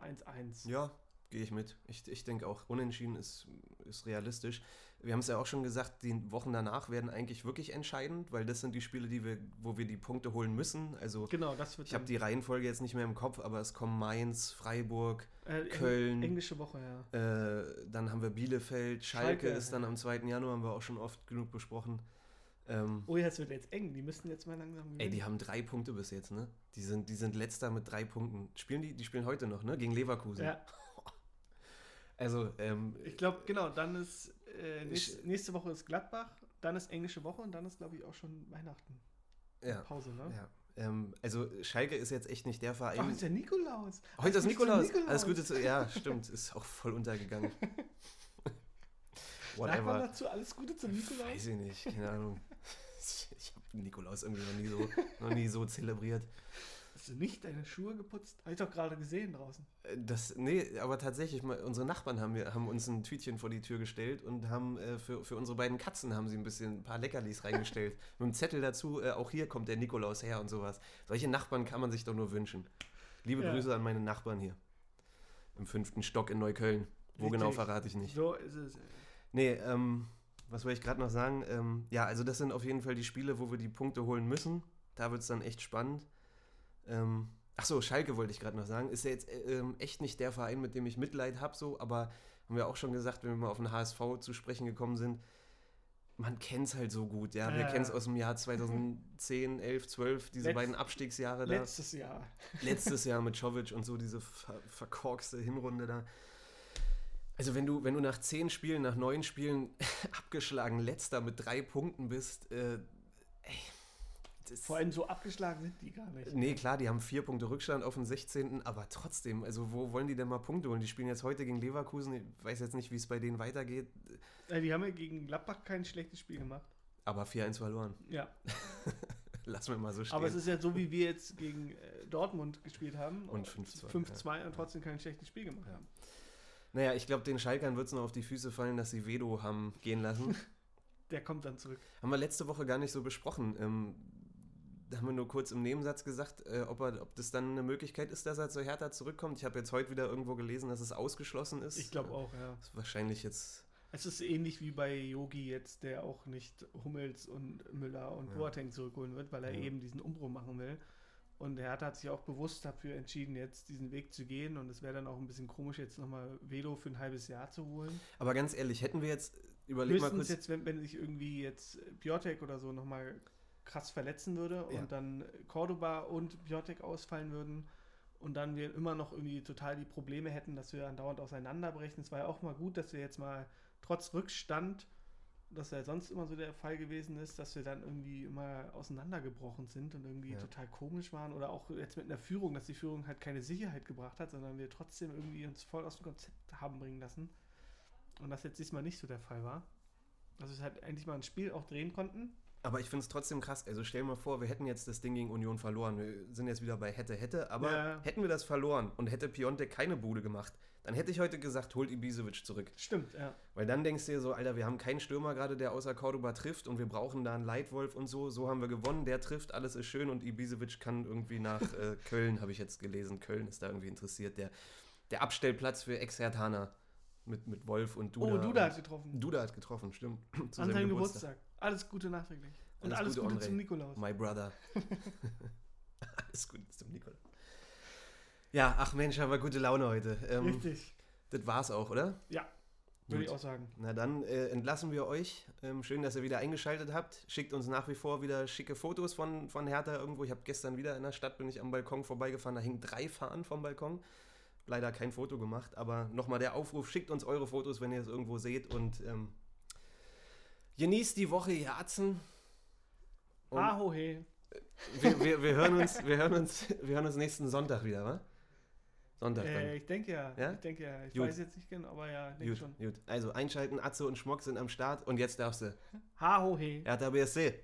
B: Ein 1-1.
A: Ja, gehe ich mit. Ich, ich denke auch, unentschieden ist, ist realistisch. Wir haben es ja auch schon gesagt, die Wochen danach werden eigentlich wirklich entscheidend, weil das sind die Spiele, die wir, wo wir die Punkte holen müssen. Also
B: Genau, das wird
A: ich habe die Reihenfolge jetzt nicht mehr im Kopf, aber es kommen Mainz, Freiburg,
B: äh,
A: Köln.
B: Englische Woche, ja.
A: äh, dann haben wir Bielefeld, Schalke,
B: Schalke,
A: ist dann am 2. Januar, haben wir auch schon oft genug besprochen. Ähm,
B: Oh ja, es wird jetzt eng. Die müssten jetzt mal langsam
A: Ey,
B: gewinnen.
A: die haben drei Punkte bis jetzt, ne? Die sind, die sind letzter mit drei Punkten. Spielen die, die spielen heute noch, ne? Gegen Leverkusen.
B: Ja,
A: Also, ähm,
B: ich glaube, genau, dann ist äh,
A: Ich-
B: nächste, Woche ist Gladbach, dann ist englische Woche und dann ist, glaube ich, auch schon Weihnachten.
A: ja,
B: Pause, ne?
A: ja. Ähm, also Schalke ist jetzt echt nicht der Verein.
B: Ach, ist der Nikolaus.
A: Heute ist Nikolaus.
B: Nikolaus.
A: Alles Gute zu. Ja, stimmt. Ist auch voll untergegangen.
B: Sagt man
A: Whatever.
B: dazu alles Gute zum Nikolaus?
A: Weiß ich nicht. Keine Ahnung. Ich habe Nikolaus irgendwie noch nie so, noch nie so zelebriert.
B: Hast du nicht deine Schuhe geputzt? Habe ich doch gerade gesehen draußen.
A: Äh, Das, nee, aber tatsächlich, unsere Nachbarn haben, haben uns ein Tütchen vor die Tür gestellt und haben äh, für, für unsere beiden Katzen haben sie ein bisschen ein paar Leckerlis reingestellt. Mit einem Zettel dazu, äh, auch hier kommt der Nikolaus her und sowas. Solche Nachbarn kann man sich doch nur wünschen. Liebe
B: Ja.
A: Grüße an meine Nachbarn hier. Im fünften Stock in Neukölln. Wo
B: Richtig.
A: genau verrate ich nicht.
B: So ist es.
A: Nee, ähm, was wollte ich gerade noch sagen? Ähm, ja, also das sind auf jeden Fall die Spiele, wo wir die Punkte holen müssen. Da wird es dann echt spannend. Ähm, ach so, Schalke wollte ich gerade noch sagen. Ist ja jetzt äh, ähm, echt nicht der Verein, mit dem ich Mitleid habe, so, aber haben wir auch schon gesagt, wenn wir mal auf den HSV zu sprechen gekommen sind, man kennt es halt so gut, ja. Wir
B: Ja.
A: kennen es aus dem Jahr 2010, 11, 12, diese
B: Letz-
A: beiden Abstiegsjahre da
B: Letztes Jahr.
A: letztes Jahr mit Jovic und so diese ver verkorkste Hinrunde da. Also wenn du, wenn du nach zehn Spielen, nach neun Spielen abgeschlagen letzter mit drei Punkten bist, äh, ey,
B: Vor allem so abgeschlagen sind die gar nicht.
A: Nee, klar, die haben vier Punkte Rückstand auf den 16., aber trotzdem, also wo wollen die denn mal Punkte holen? Die spielen jetzt heute gegen Leverkusen, ich weiß jetzt nicht, wie es bei denen weitergeht,
B: Äh, Die haben ja gegen Gladbach kein schlechtes Spiel gemacht.
A: aber 4-1 verloren.
B: Ja.
A: Lassen wir mal so stehen.
B: Aber es ist ja so, wie wir jetzt gegen äh, Dortmund gespielt haben.
A: Und 5-2,
B: 5-2 und trotzdem kein schlechtes Spiel gemacht
A: Ja.
B: haben.
A: Naja, ich glaube, den Schalkern wird es noch auf die Füße fallen, dass sie Vedo haben gehen lassen.
B: Der kommt dann zurück.
A: haben wir letzte Woche gar nicht so besprochen. Ähm, haben wir nur kurz im Nebensatz gesagt, äh, ob, er, ob das dann eine Möglichkeit ist, dass er zu Hertha zurückkommt. Ich habe jetzt heute wieder irgendwo gelesen, dass es ausgeschlossen ist.
B: Ich glaube auch, ja.
A: Das ist wahrscheinlich jetzt.
B: Es ist ähnlich wie bei Yogi jetzt, der auch nicht Hummels und Müller und
A: Ja.
B: Boateng zurückholen wird, weil er
A: Ja.
B: eben diesen Umbruch machen will. Und Hertha hat sich auch bewusst dafür entschieden, jetzt diesen Weg zu gehen. Und es wäre dann auch ein bisschen komisch, jetzt nochmal Velo für ein halbes Jahr zu holen.
A: Aber ganz ehrlich, hätten wir jetzt, überleg mal kurz.
B: jetzt, wenn, wenn sich irgendwie jetzt Biotek oder so nochmal krass verletzen würde
A: Ja.
B: und dann Cordoba und Biotek ausfallen würden und dann wir immer noch irgendwie total die Probleme hätten, dass wir andauernd auseinanderbrechen. Es war ja auch mal gut, dass wir jetzt mal trotz Rückstand, dass ja sonst immer so der Fall gewesen ist, dass wir dann irgendwie immer auseinandergebrochen sind und irgendwie
A: Ja.
B: total komisch waren oder auch jetzt mit einer Führung, dass die Führung halt keine Sicherheit gebracht hat, sondern wir trotzdem irgendwie uns voll aus dem Konzept haben bringen lassen. Und das jetzt diesmal nicht so der Fall war. Dass wir halt endlich mal ein Spiel auch drehen konnten.
A: Aber ich finde es trotzdem krass. Also stell dir mal vor, wir hätten jetzt das Ding gegen Union verloren. Wir sind jetzt wieder bei hätte, hätte. Aber
B: Ja.
A: hätten wir das verloren und hätte Piontek keine Bude gemacht, dann hätte ich heute gesagt, holt Ibisevic zurück.
B: Stimmt, ja.
A: Weil dann denkst du dir so, Alter, wir haben keinen Stürmer gerade, der außer Cordoba trifft und wir brauchen da einen Leitwolf und so. So haben wir gewonnen, der trifft, alles ist schön und Ibisevic kann irgendwie nach äh, Köln, habe ich jetzt gelesen. Köln ist da irgendwie interessiert. Der, der Abstellplatz für Ex-Hertaner mit, mit Wolf und Duda.
B: oh, Duda hat getroffen.
A: Duda hat getroffen, stimmt. Zu
B: An
A: seinem
B: seinem Geburtstag. Alles Gute nachträglich. Und
A: Alles
B: alles,
A: Gute,
B: Gute, zum Nikolaus.
A: My brother. Alles gut zum Nikolaus. Ja, ach Mensch, aber gute Laune heute. Ähm,
B: Richtig.
A: das war's auch, oder?
B: Ja, würde ich auch sagen.
A: Na dann äh, entlassen wir euch. Ähm, schön, dass ihr wieder eingeschaltet habt. Schickt uns nach wie vor wieder schicke Fotos von, von Hertha irgendwo. Ich habe gestern wieder in der Stadt, bin ich am Balkon vorbeigefahren, da hingen drei Fahnen vom Balkon. Leider kein Foto gemacht, aber nochmal der Aufruf, schickt uns eure Fotos, wenn ihr es irgendwo seht und ähm, genießt die Woche, ihr Atzen. Und
B: Aho, hey.
A: wir, wir, wir, hören uns, wir, hören uns, wir hören uns nächsten Sonntag wieder, wa? Sonntag dann.
B: Äh, ich denke ja.
A: Ja?
B: Ich denke ja. Ich
A: Gut.
B: weiß jetzt nicht genau, aber ja, denke
A: Gut,
B: schon.
A: gut. Also einschalten, Atze und Schmock sind am Start und jetzt darfst du.
B: Aho, hey.
A: Hertha BSC.